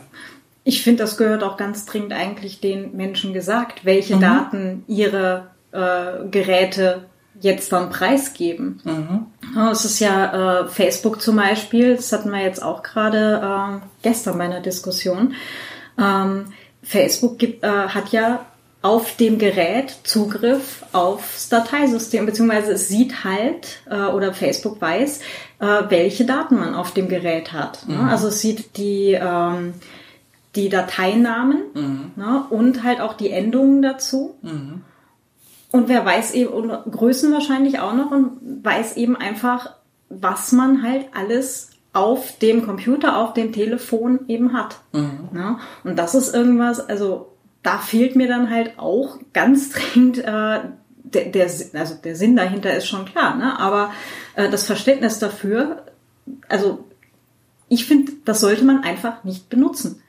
Ich finde, das gehört auch ganz dringend eigentlich den Menschen gesagt, welche mhm. Daten ihre äh, Geräte jetzt dann preisgeben. Mhm. Es ist ja äh, Facebook zum Beispiel, das hatten wir jetzt auch gerade äh, gestern bei einer Diskussion. Ähm, Facebook gibt, äh, hat ja auf dem Gerät Zugriff aufs Dateisystem, beziehungsweise es sieht halt äh, oder Facebook weiß, äh, welche Daten man auf dem Gerät hat. Ne? Mhm. Also es sieht die, ähm, die Dateinamen mhm. ne? und halt auch die Endungen dazu. Mhm. Und wer weiß eben, und Größen wahrscheinlich auch noch und weiß eben einfach, was man halt alles auf dem Computer, auf dem Telefon eben hat. Mhm. Ja? Und das ist irgendwas, also da fehlt mir dann halt auch ganz *laughs* dringend äh, der, der, also der Sinn dahinter ist schon klar, ne? aber äh, das Verständnis dafür, also ich finde, das sollte man einfach nicht benutzen.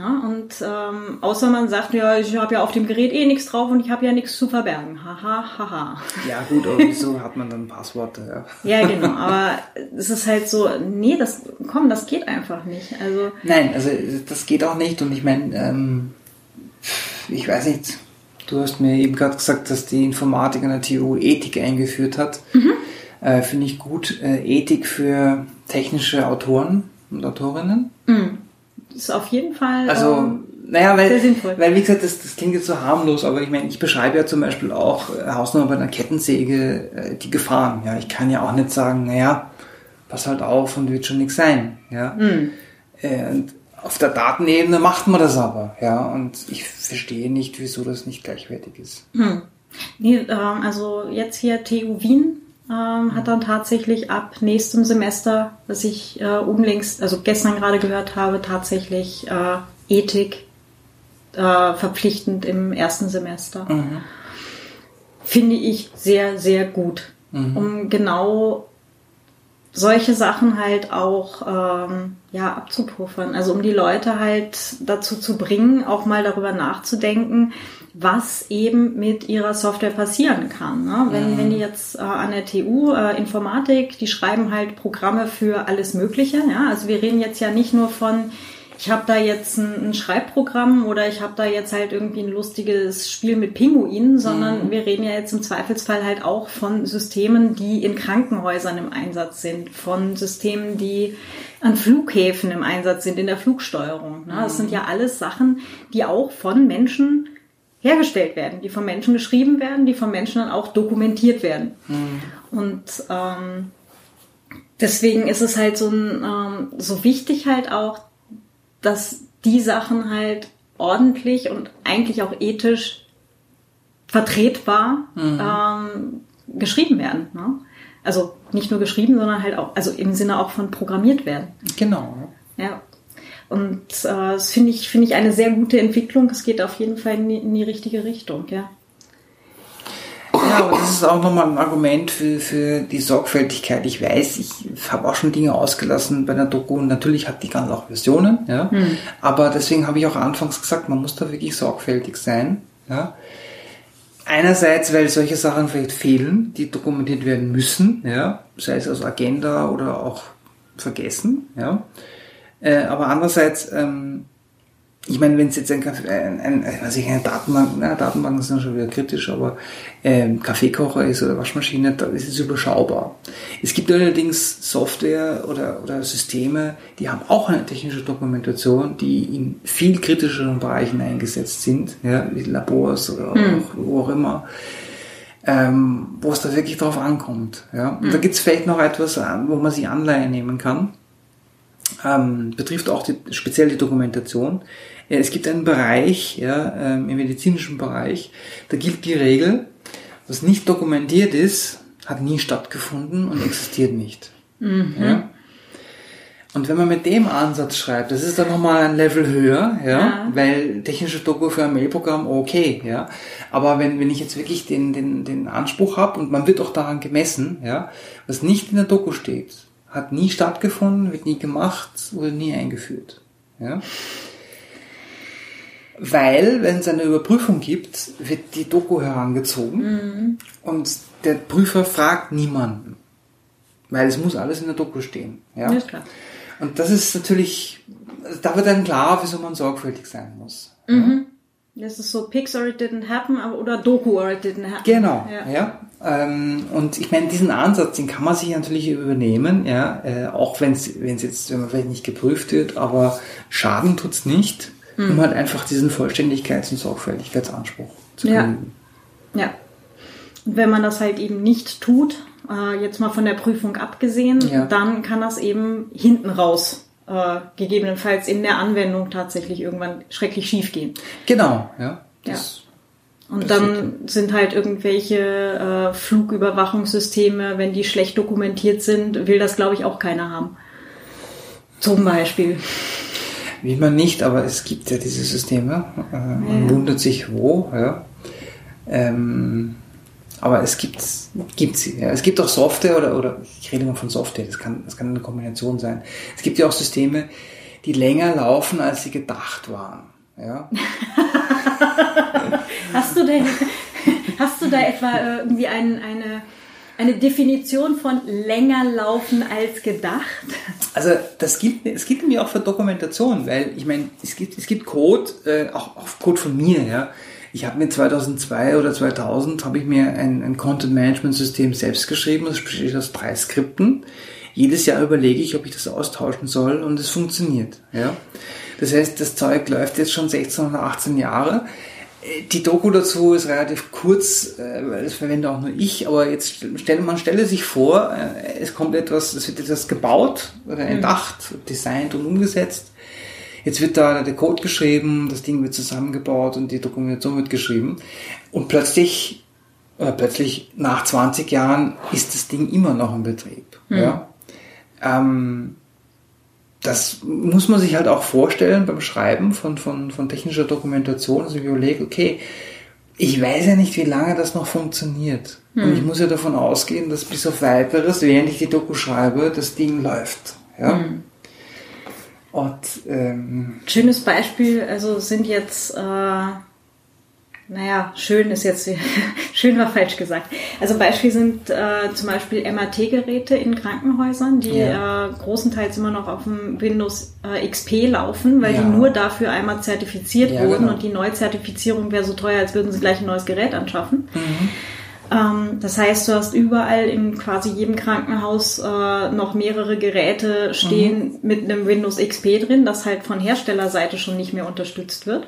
Ja, und ähm, außer man sagt, ja, ich habe ja auf dem Gerät eh nichts drauf und ich habe ja nichts zu verbergen. Haha, haha. Ja gut, aber wieso hat man dann Passworte? Ja. ja, genau. Aber es ist halt so, nee, das, komm, das geht einfach nicht. Also Nein, also das geht auch nicht. Und ich meine, ähm, ich weiß nicht, du hast mir eben gerade gesagt, dass die Informatik an der TU Ethik eingeführt hat. Mhm. Äh, Finde ich gut. Äh, Ethik für technische Autoren und Autorinnen. Mhm ist auf jeden Fall also, ähm, naja, weil, sehr sinnvoll. Weil, wie gesagt, das, das klingt jetzt so harmlos, aber ich meine, ich beschreibe ja zum Beispiel auch äh, Hausnummer bei einer Kettensäge äh, die Gefahren. Ja, ich kann ja auch nicht sagen, naja, pass halt auf und wird schon nichts sein. Ja. Mhm. Äh, und auf der Datenebene macht man das aber, ja, und ich verstehe nicht, wieso das nicht gleichwertig ist. Hm. Nee, ähm, also jetzt hier TU Wien ähm, hat dann tatsächlich ab nächstem Semester, was ich äh, unlängst, also gestern gerade gehört habe, tatsächlich äh, Ethik äh, verpflichtend im ersten Semester. Mhm. Finde ich sehr, sehr gut. Mhm. Um genau solche Sachen halt auch ähm, ja abzupuffern. Also um die Leute halt dazu zu bringen, auch mal darüber nachzudenken, was eben mit ihrer Software passieren kann. Ne? Wenn, Mhm. wenn die jetzt äh, an der TU äh, Informatik, die schreiben halt Programme für alles Mögliche. Ja? Also wir reden jetzt ja nicht nur von ich habe da jetzt ein, ein Schreibprogramm oder ich habe da jetzt halt irgendwie ein lustiges Spiel mit Pinguinen, sondern wir reden ja jetzt im Zweifelsfall halt auch von Systemen, die in Krankenhäusern im Einsatz sind, von Systemen, die an Flughäfen im Einsatz sind, in der Flugsteuerung. Ne? Das sind ja alles Sachen, die auch von Menschen hergestellt werden, die von Menschen geschrieben werden, die von Menschen dann auch dokumentiert werden. Und ähm, deswegen ist es halt so, ein, ähm, so wichtig halt auch, dass die Sachen halt ordentlich und eigentlich auch ethisch vertretbar ähm, geschrieben werden. Ne? Also nicht nur geschrieben, sondern halt auch, also im Sinne auch von programmiert werden. Genau. Ja. Und äh, das finde ich, finde ich eine sehr gute Entwicklung. Es geht auf jeden Fall in die, in die richtige Richtung, ja. Ja, aber das ist auch nochmal ein Argument für, für die Sorgfältigkeit. Ich weiß, ich habe auch schon Dinge ausgelassen bei der Doku und natürlich hat die ganz auch Versionen, ja. Aber deswegen habe ich auch anfangs gesagt, man muss da wirklich sorgfältig sein, ja. Einerseits, weil solche Sachen vielleicht fehlen, die dokumentiert werden müssen, ja, sei es aus Agenda oder auch vergessen, ja. Äh, aber andererseits, ähm, ich meine, wenn es jetzt ein, Kaffee, ein, ein, weiß ich, eine Datenbank, na, Datenbanken sind schon wieder kritisch, aber ähm, Kaffeekocher ist oder Waschmaschine, da ist es überschaubar. Es gibt allerdings Software oder, oder Systeme, die haben auch eine technische Dokumentation, die in viel kritischeren Bereichen eingesetzt sind, ja, wie Labors oder auch, wo auch immer, ähm, wo es da wirklich drauf ankommt. Ja. Und da gibt es vielleicht noch etwas, an, wo man sich Anleihe nehmen kann ähm, betrifft auch die, speziell die Dokumentation. Ja, es gibt einen Bereich, ja, ähm, im medizinischen Bereich, da gilt die Regel, was nicht dokumentiert ist, hat nie stattgefunden und existiert nicht. Ja? Und wenn man mit dem Ansatz schreibt, das ist dann nochmal ein Level höher, ja, Ja. weil technische Doku für ein Mailprogramm, okay, ja. Aber wenn, wenn ich jetzt wirklich den, den, den Anspruch habe und man wird auch daran gemessen, ja, was nicht in der Doku steht, hat nie stattgefunden, wird nie gemacht, wurde nie eingeführt. Ja? Weil, wenn es eine Überprüfung gibt, wird die Doku herangezogen und der Prüfer fragt niemanden. Weil es muss alles in der Doku stehen. Ja? Ja, klar. Und das ist natürlich, da wird dann klar, wieso man sorgfältig sein muss. Das ist so Pix or it didn't happen oder Doku or it didn't happen. Genau, Ja. ja. Ähm, und ich meine, diesen Ansatz, den kann man sich natürlich übernehmen, ja, äh, auch wenn es wenn es jetzt wenn man vielleicht nicht geprüft wird, aber Schaden tut's nicht, Hm. um halt einfach diesen Vollständigkeits- und Sorgfältigkeitsanspruch zu Ja. genügen. Ja. Und wenn man das halt eben nicht tut, äh, jetzt mal von der Prüfung abgesehen, Ja. dann kann das eben hinten raus äh, gegebenenfalls in der Anwendung tatsächlich irgendwann schrecklich schief gehen. Genau, ja. Das, Und dann sind halt irgendwelche äh, Flugüberwachungssysteme, wenn die schlecht dokumentiert sind, will das glaube ich auch keiner haben. Zum Beispiel. Will man nicht, aber es gibt ja diese Systeme. Äh, man Ja. wundert sich wo, ja. Ähm, aber es gibt, gibt sie. Ja. Es gibt auch Software oder, oder ich rede immer von Software, das kann, das kann eine Kombination sein. Es gibt ja auch Systeme, die länger laufen, als sie gedacht waren. Ja. *laughs* Hast du denn, hast du da etwa äh, irgendwie ein, eine, eine Definition von länger laufen als gedacht? Also das gilt, es gilt mir auch für Dokumentation, weil ich meine, es gibt, es gibt Code, äh, auch, auch Code von mir, ja. Ich habe mir 2002 oder 2000 habe ich mir ein, ein Content Management System selbst geschrieben. Das besteht aus drei Skripten. Jedes Jahr überlege ich, ob ich das austauschen soll und es funktioniert. Ja. Das heißt, das Zeug läuft jetzt schon 16 oder 18 Jahre. Äh, Die Doku dazu ist relativ kurz, äh, weil das verwende auch nur ich, aber jetzt stelle man stelle sich vor, äh, es kommt etwas, es wird etwas gebaut oder entdacht, designt und umgesetzt. Jetzt wird da der Code geschrieben, das Ding wird zusammengebaut und die Dokumentation wird geschrieben. Und plötzlich oder plötzlich nach 20 Jahren ist das Ding immer noch in Betrieb. Ja? Ähm, das muss man sich halt auch vorstellen beim Schreiben von, von, von technischer Dokumentation. Also ich überlege, okay, ich weiß ja nicht, wie lange das noch funktioniert. Und ich muss ja davon ausgehen, dass bis auf weiteres, während ich die Doku schreibe, das Ding läuft. Ja? Und ähm, Schönes Beispiel, also sind jetzt, äh, naja, schön ist jetzt, *laughs* schön war falsch gesagt. Also Beispiel sind äh, zum Beispiel MRT-Geräte in Krankenhäusern, die Ja. äh, großenteils immer noch auf dem Windows äh, XP laufen, weil Ja. die nur dafür einmal zertifiziert Ja, wurden genau. und die Neuzertifizierung wäre so teuer, als würden sie gleich ein neues Gerät anschaffen. Mhm. Ähm, das heißt, du hast überall in quasi jedem Krankenhaus äh, noch mehrere Geräte stehen mit einem Windows XP drin, das halt von Herstellerseite schon nicht mehr unterstützt wird.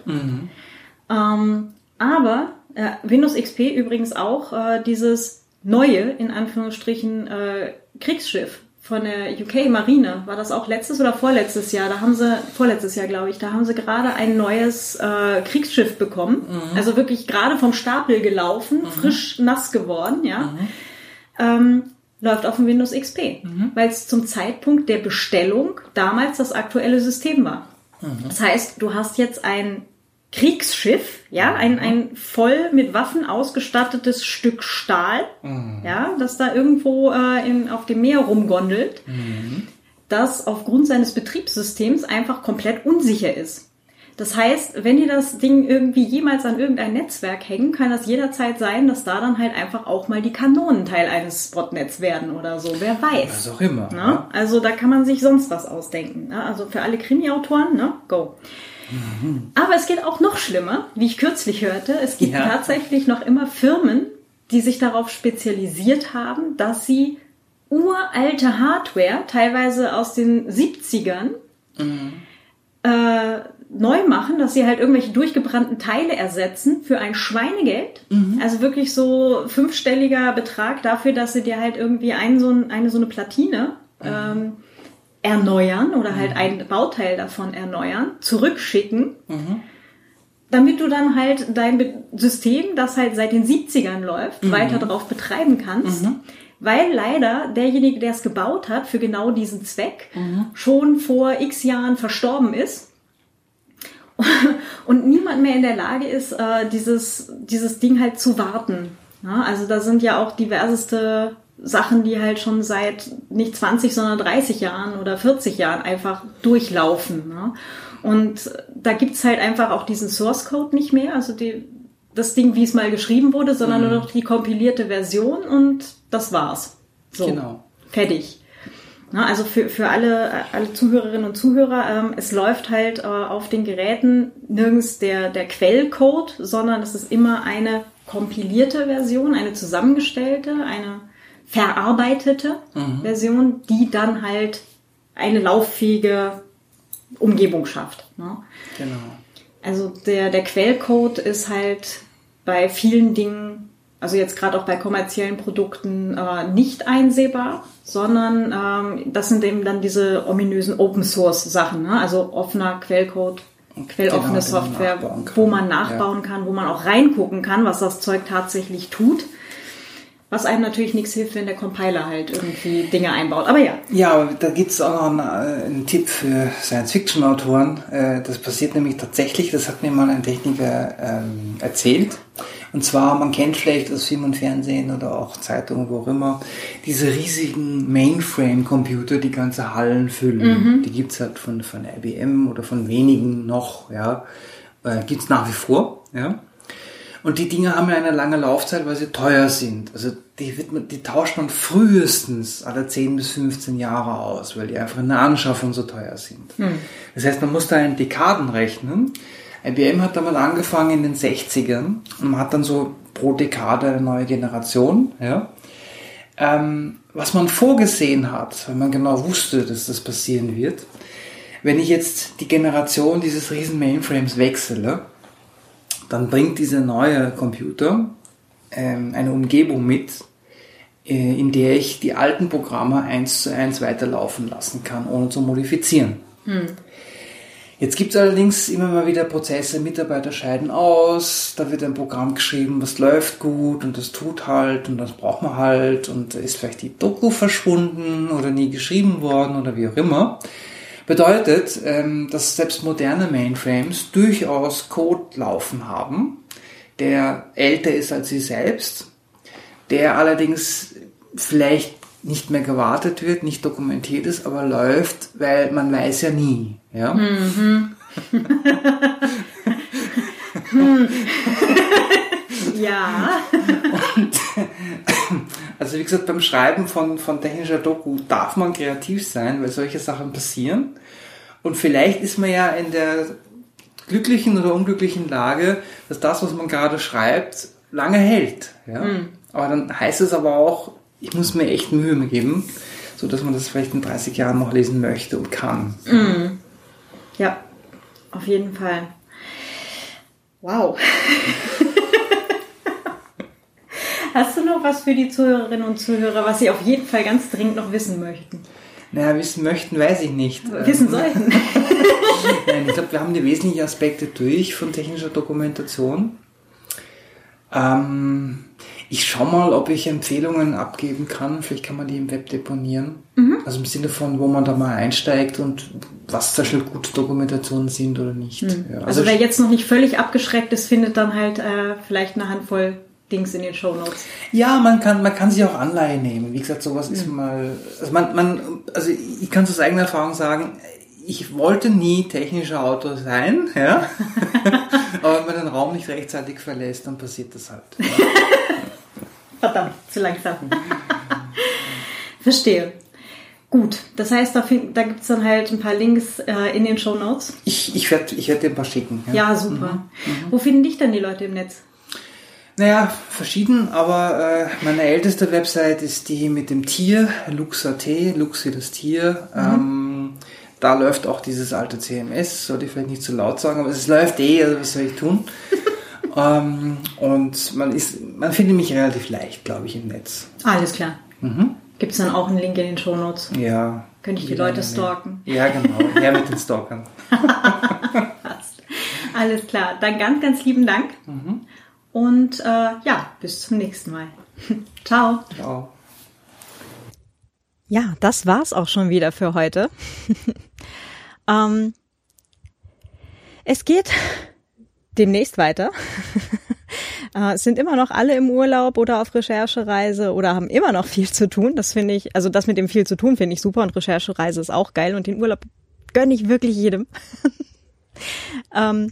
Ähm, aber äh, Windows XP übrigens auch äh, dieses neue, in Anführungsstrichen, äh, Kriegsschiff von der UK Marine. War das auch letztes oder vorletztes Jahr? Da haben sie, vorletztes Jahr glaube ich, da haben sie gerade ein neues äh, Kriegsschiff bekommen. Also wirklich gerade vom Stapel gelaufen, frisch nass geworden, ja. Ähm, läuft auf dem Windows XP, weil es zum Zeitpunkt der Bestellung damals das aktuelle System war. Das heißt, du hast jetzt ein Kriegsschiff, ja, ein, ein voll mit Waffen ausgestattetes Stück Stahl, ja, das da irgendwo äh, in, auf dem Meer rumgondelt, das aufgrund seines Betriebssystems einfach komplett unsicher ist. Das heißt, wenn die das Ding irgendwie jemals an irgendein Netzwerk hängen, kann das jederzeit sein, dass da dann halt einfach auch mal die Kanonen Teil eines Botnets werden oder so. Wer weiß. was auch immer. Ne? Also da kann man sich sonst was ausdenken. Ne? Also für alle Krimi-Autoren, ne? go. Aber es geht auch noch schlimmer, wie ich kürzlich hörte. Es gibt Ja. tatsächlich noch immer Firmen, die sich darauf spezialisiert haben, dass sie uralte Hardware, teilweise aus den 70ern, äh, neu machen, dass sie halt irgendwelche durchgebrannten Teile ersetzen für ein Schweinegeld. Also wirklich so fünfstelliger Betrag dafür, dass sie dir halt irgendwie ein, so ein, eine so eine Platine ähm, erneuern oder halt ein Bauteil davon erneuern, zurückschicken, damit du dann halt dein System, das halt seit den 70ern läuft, weiter drauf betreiben kannst. Weil leider derjenige, der es gebaut hat, für genau diesen Zweck, schon vor x Jahren verstorben ist. *laughs* Und niemand mehr in der Lage ist, äh, dieses, dieses Ding halt zu warten. Also da sind ja auch diverseste Sachen, die halt schon seit nicht 20, sondern 30 Jahren oder 40 Jahren einfach durchlaufen. Ne? Und da gibt's halt einfach auch diesen Source Code nicht mehr, also die, das Ding, wie es mal geschrieben wurde, sondern nur noch die kompilierte Version und das war's. So, Genau. fertig. Na, also für, für alle, alle Zuhörerinnen und Zuhörer, ähm, es läuft halt äh, auf den Geräten nirgends der, der Quellcode, sondern es ist immer eine kompilierte Version, eine zusammengestellte, eine verarbeitete Version, die dann halt eine lauffähige Umgebung schafft. Ne? Genau. Also der, der Quellcode ist halt bei vielen Dingen, also jetzt gerade auch bei kommerziellen Produkten, äh, nicht einsehbar, sondern ähm, das sind eben dann diese ominösen Open Source Sachen, ne? also offener Quellcode, quelloffene Genau, den man Software, kann. wo man nachbauen kann, wo man auch reingucken kann, was das Zeug tatsächlich tut. Was einem natürlich nichts hilft, wenn der Compiler halt irgendwie Dinge einbaut. Aber ja, Ja, aber da gibt's auch noch einen, äh, einen Tipp für Science-Fiction-Autoren. Äh, Das passiert nämlich tatsächlich, das hat mir mal ein Techniker ähm, erzählt. Und zwar, man kennt vielleicht aus Film und Fernsehen oder auch Zeitungen, wo auch immer, diese riesigen Mainframe-Computer, die ganze Hallen füllen. Die gibt's halt von, von IBM oder von wenigen noch, ja. Äh, gibt's nach wie vor, ja. Und die Dinge haben ja eine lange Laufzeit, weil sie teuer sind. Also die, wird man, die tauscht man frühestens alle 10 bis 15 Jahre aus, weil die einfach in der Anschaffung so teuer sind. Das heißt, man muss da in Dekaden rechnen. IBM hat damit angefangen in den 60ern und man hat dann so pro Dekade eine neue Generation. Ja. Ähm, was man vorgesehen hat, weil man genau wusste, dass das passieren wird, wenn ich jetzt die Generation dieses riesen Mainframes wechsle, dann bringt dieser neue Computer eine Umgebung mit, äh, in der ich die alten Programme eins zu eins weiterlaufen lassen kann, ohne zu modifizieren. Jetzt gibt es allerdings immer mal wieder Prozesse, Mitarbeiter scheiden aus, da wird ein Programm geschrieben, was läuft gut und das tut halt und das braucht man halt und ist vielleicht die Doku verschwunden oder nie geschrieben worden oder wie auch immer. Bedeutet, ähm, dass selbst moderne Mainframes durchaus Code laufen haben, der älter ist als sie selbst, der allerdings vielleicht nicht mehr gewartet wird, nicht dokumentiert ist, aber läuft, weil man weiß ja nie. Ja? Mhm. *laughs* ja. Und, also wie gesagt, beim Schreiben von, von technischer Doku darf man kreativ sein, weil solche Sachen passieren. Und vielleicht ist man ja in der glücklichen oder unglücklichen Lage, dass das, was man gerade schreibt, lange hält. Ja? Mhm. Aber dann heißt es aber auch, ich muss mir echt Mühe geben, so dass man das vielleicht in 30 Jahren noch lesen möchte und kann. Mm. Ja, auf jeden Fall. Wow. *laughs* Hast du noch was für die Zuhörerinnen und Zuhörer, was sie auf jeden Fall ganz dringend noch wissen möchten? Naja, wissen möchten, weiß ich nicht. Wissen sollten. *laughs* Nein, ich glaube, wir haben die wesentlichen Aspekte durch von technischer Dokumentation. Ähm, ich schaue mal, ob ich Empfehlungen abgeben kann. Vielleicht kann man die im Web deponieren. Mhm. Also im Sinne von, wo man da mal einsteigt und was da schon gute Dokumentationen sind oder nicht. Mhm. Ja, also, also, wer jetzt noch nicht völlig abgeschreckt ist, findet dann halt äh, vielleicht eine Handvoll Dings in den Show Notes. Ja, man kann, man kann sich auch Anleihe nehmen. Wie gesagt, sowas mhm. ist mal, also man, man, also ich kann aus eigener Erfahrung sagen, ich wollte nie technischer Autor sein, ja. *laughs* Aber wenn man den Raum nicht rechtzeitig verlässt, dann passiert das halt. Verdammt, zu langsam. *laughs* Verstehe. Gut, das heißt, da, da gibt es dann halt ein paar Links äh, in den Show Notes. Ich, ich werde ich werd dir ein paar schicken. Ja, ja super. Mhm. Mhm. Wo finden dich denn die Leute im Netz? Naja, verschieden, aber äh, meine älteste Website ist die mit dem Tier, Lux.at, Lux wie das Tier. Mhm. Ähm, da läuft auch dieses alte CMS, sollte ich vielleicht nicht zu laut sagen, aber es läuft eh, also was soll ich tun? *laughs* Ähm, und man ist, man findet mich relativ leicht, glaube ich, im Netz. Alles klar. Mhm. Gibt es dann auch einen Link in den Show Notes? Ja. Könnte ich die Leute stalken? Ja, genau. Ja, mit den Stalkern. *laughs* Alles klar. Dann ganz, ganz lieben Dank. Mhm. Und äh, ja, bis zum nächsten Mal. *laughs* Ciao. Ciao. Ja, das war's auch schon wieder für heute. *laughs* ähm, es geht *laughs* demnächst weiter. äh, sind immer noch alle im Urlaub oder auf Recherchereise oder haben immer noch viel zu tun. Das finde ich, also das mit dem viel zu tun finde ich super und Recherchereise ist auch geil und den Urlaub gönne ich wirklich jedem. ähm,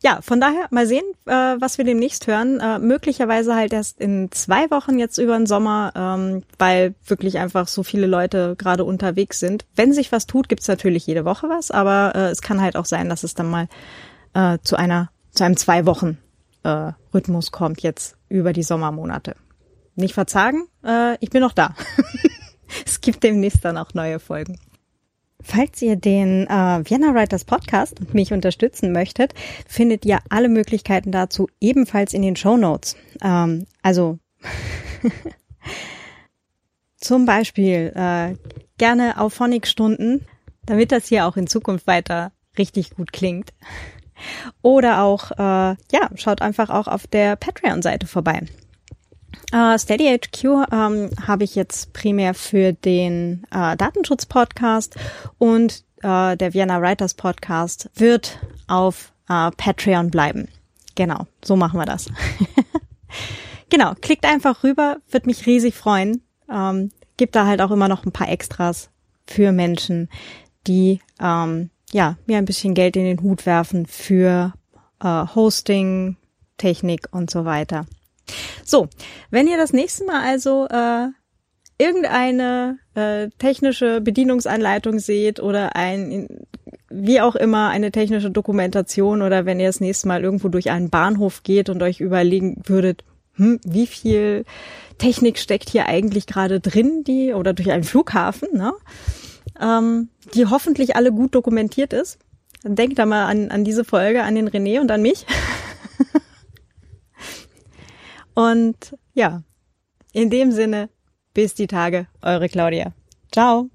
ja, von daher mal sehen, äh, was wir demnächst hören. Äh, möglicherweise halt erst in zwei Wochen jetzt über den Sommer, ähm, weil wirklich einfach so viele Leute gerade unterwegs sind. Wenn sich was tut, gibt's natürlich jede Woche was, aber äh, es kann halt auch sein, dass es dann mal äh, zu einer zu einem zwei Wochen äh, Rhythmus kommt jetzt über die Sommermonate. Nicht verzagen, äh, ich bin noch da. *laughs* es gibt demnächst dann auch neue Folgen. Falls ihr den äh, Vienna Writers Podcast und mich unterstützen möchtet, findet ihr alle Möglichkeiten dazu ebenfalls in den Show Notes. Ähm, also *laughs* zum Beispiel äh, gerne auf Phonic-Stunden, damit das hier auch in Zukunft weiter richtig gut klingt. Oder auch, äh, ja, schaut einfach auch auf der Patreon-Seite vorbei. Uh, Steady HQ ähm, habe ich jetzt primär für den äh, Datenschutz-Podcast und äh, der Vienna Writers Podcast wird auf äh, Patreon bleiben. Genau, so machen wir das. *laughs* genau, klickt einfach rüber, wird mich riesig freuen. Ähm, gibt da halt auch immer noch ein paar Extras für Menschen, die ähm, ja, mir ein bisschen Geld in den Hut werfen für äh, Hosting, Technik und so weiter. So, wenn ihr das nächste Mal also äh, irgendeine äh, technische Bedienungsanleitung seht oder ein wie auch immer eine technische Dokumentation oder wenn ihr das nächste Mal irgendwo durch einen Bahnhof geht und euch überlegen würdet, hm, wie viel Technik steckt hier eigentlich gerade drin, die oder durch einen Flughafen, ne? ähm, die hoffentlich alle gut dokumentiert ist. Dann denkt da mal an, an diese Folge, an den René und an mich. *laughs* und ja, in dem Sinne, bis die Tage, eure Claudia. Ciao.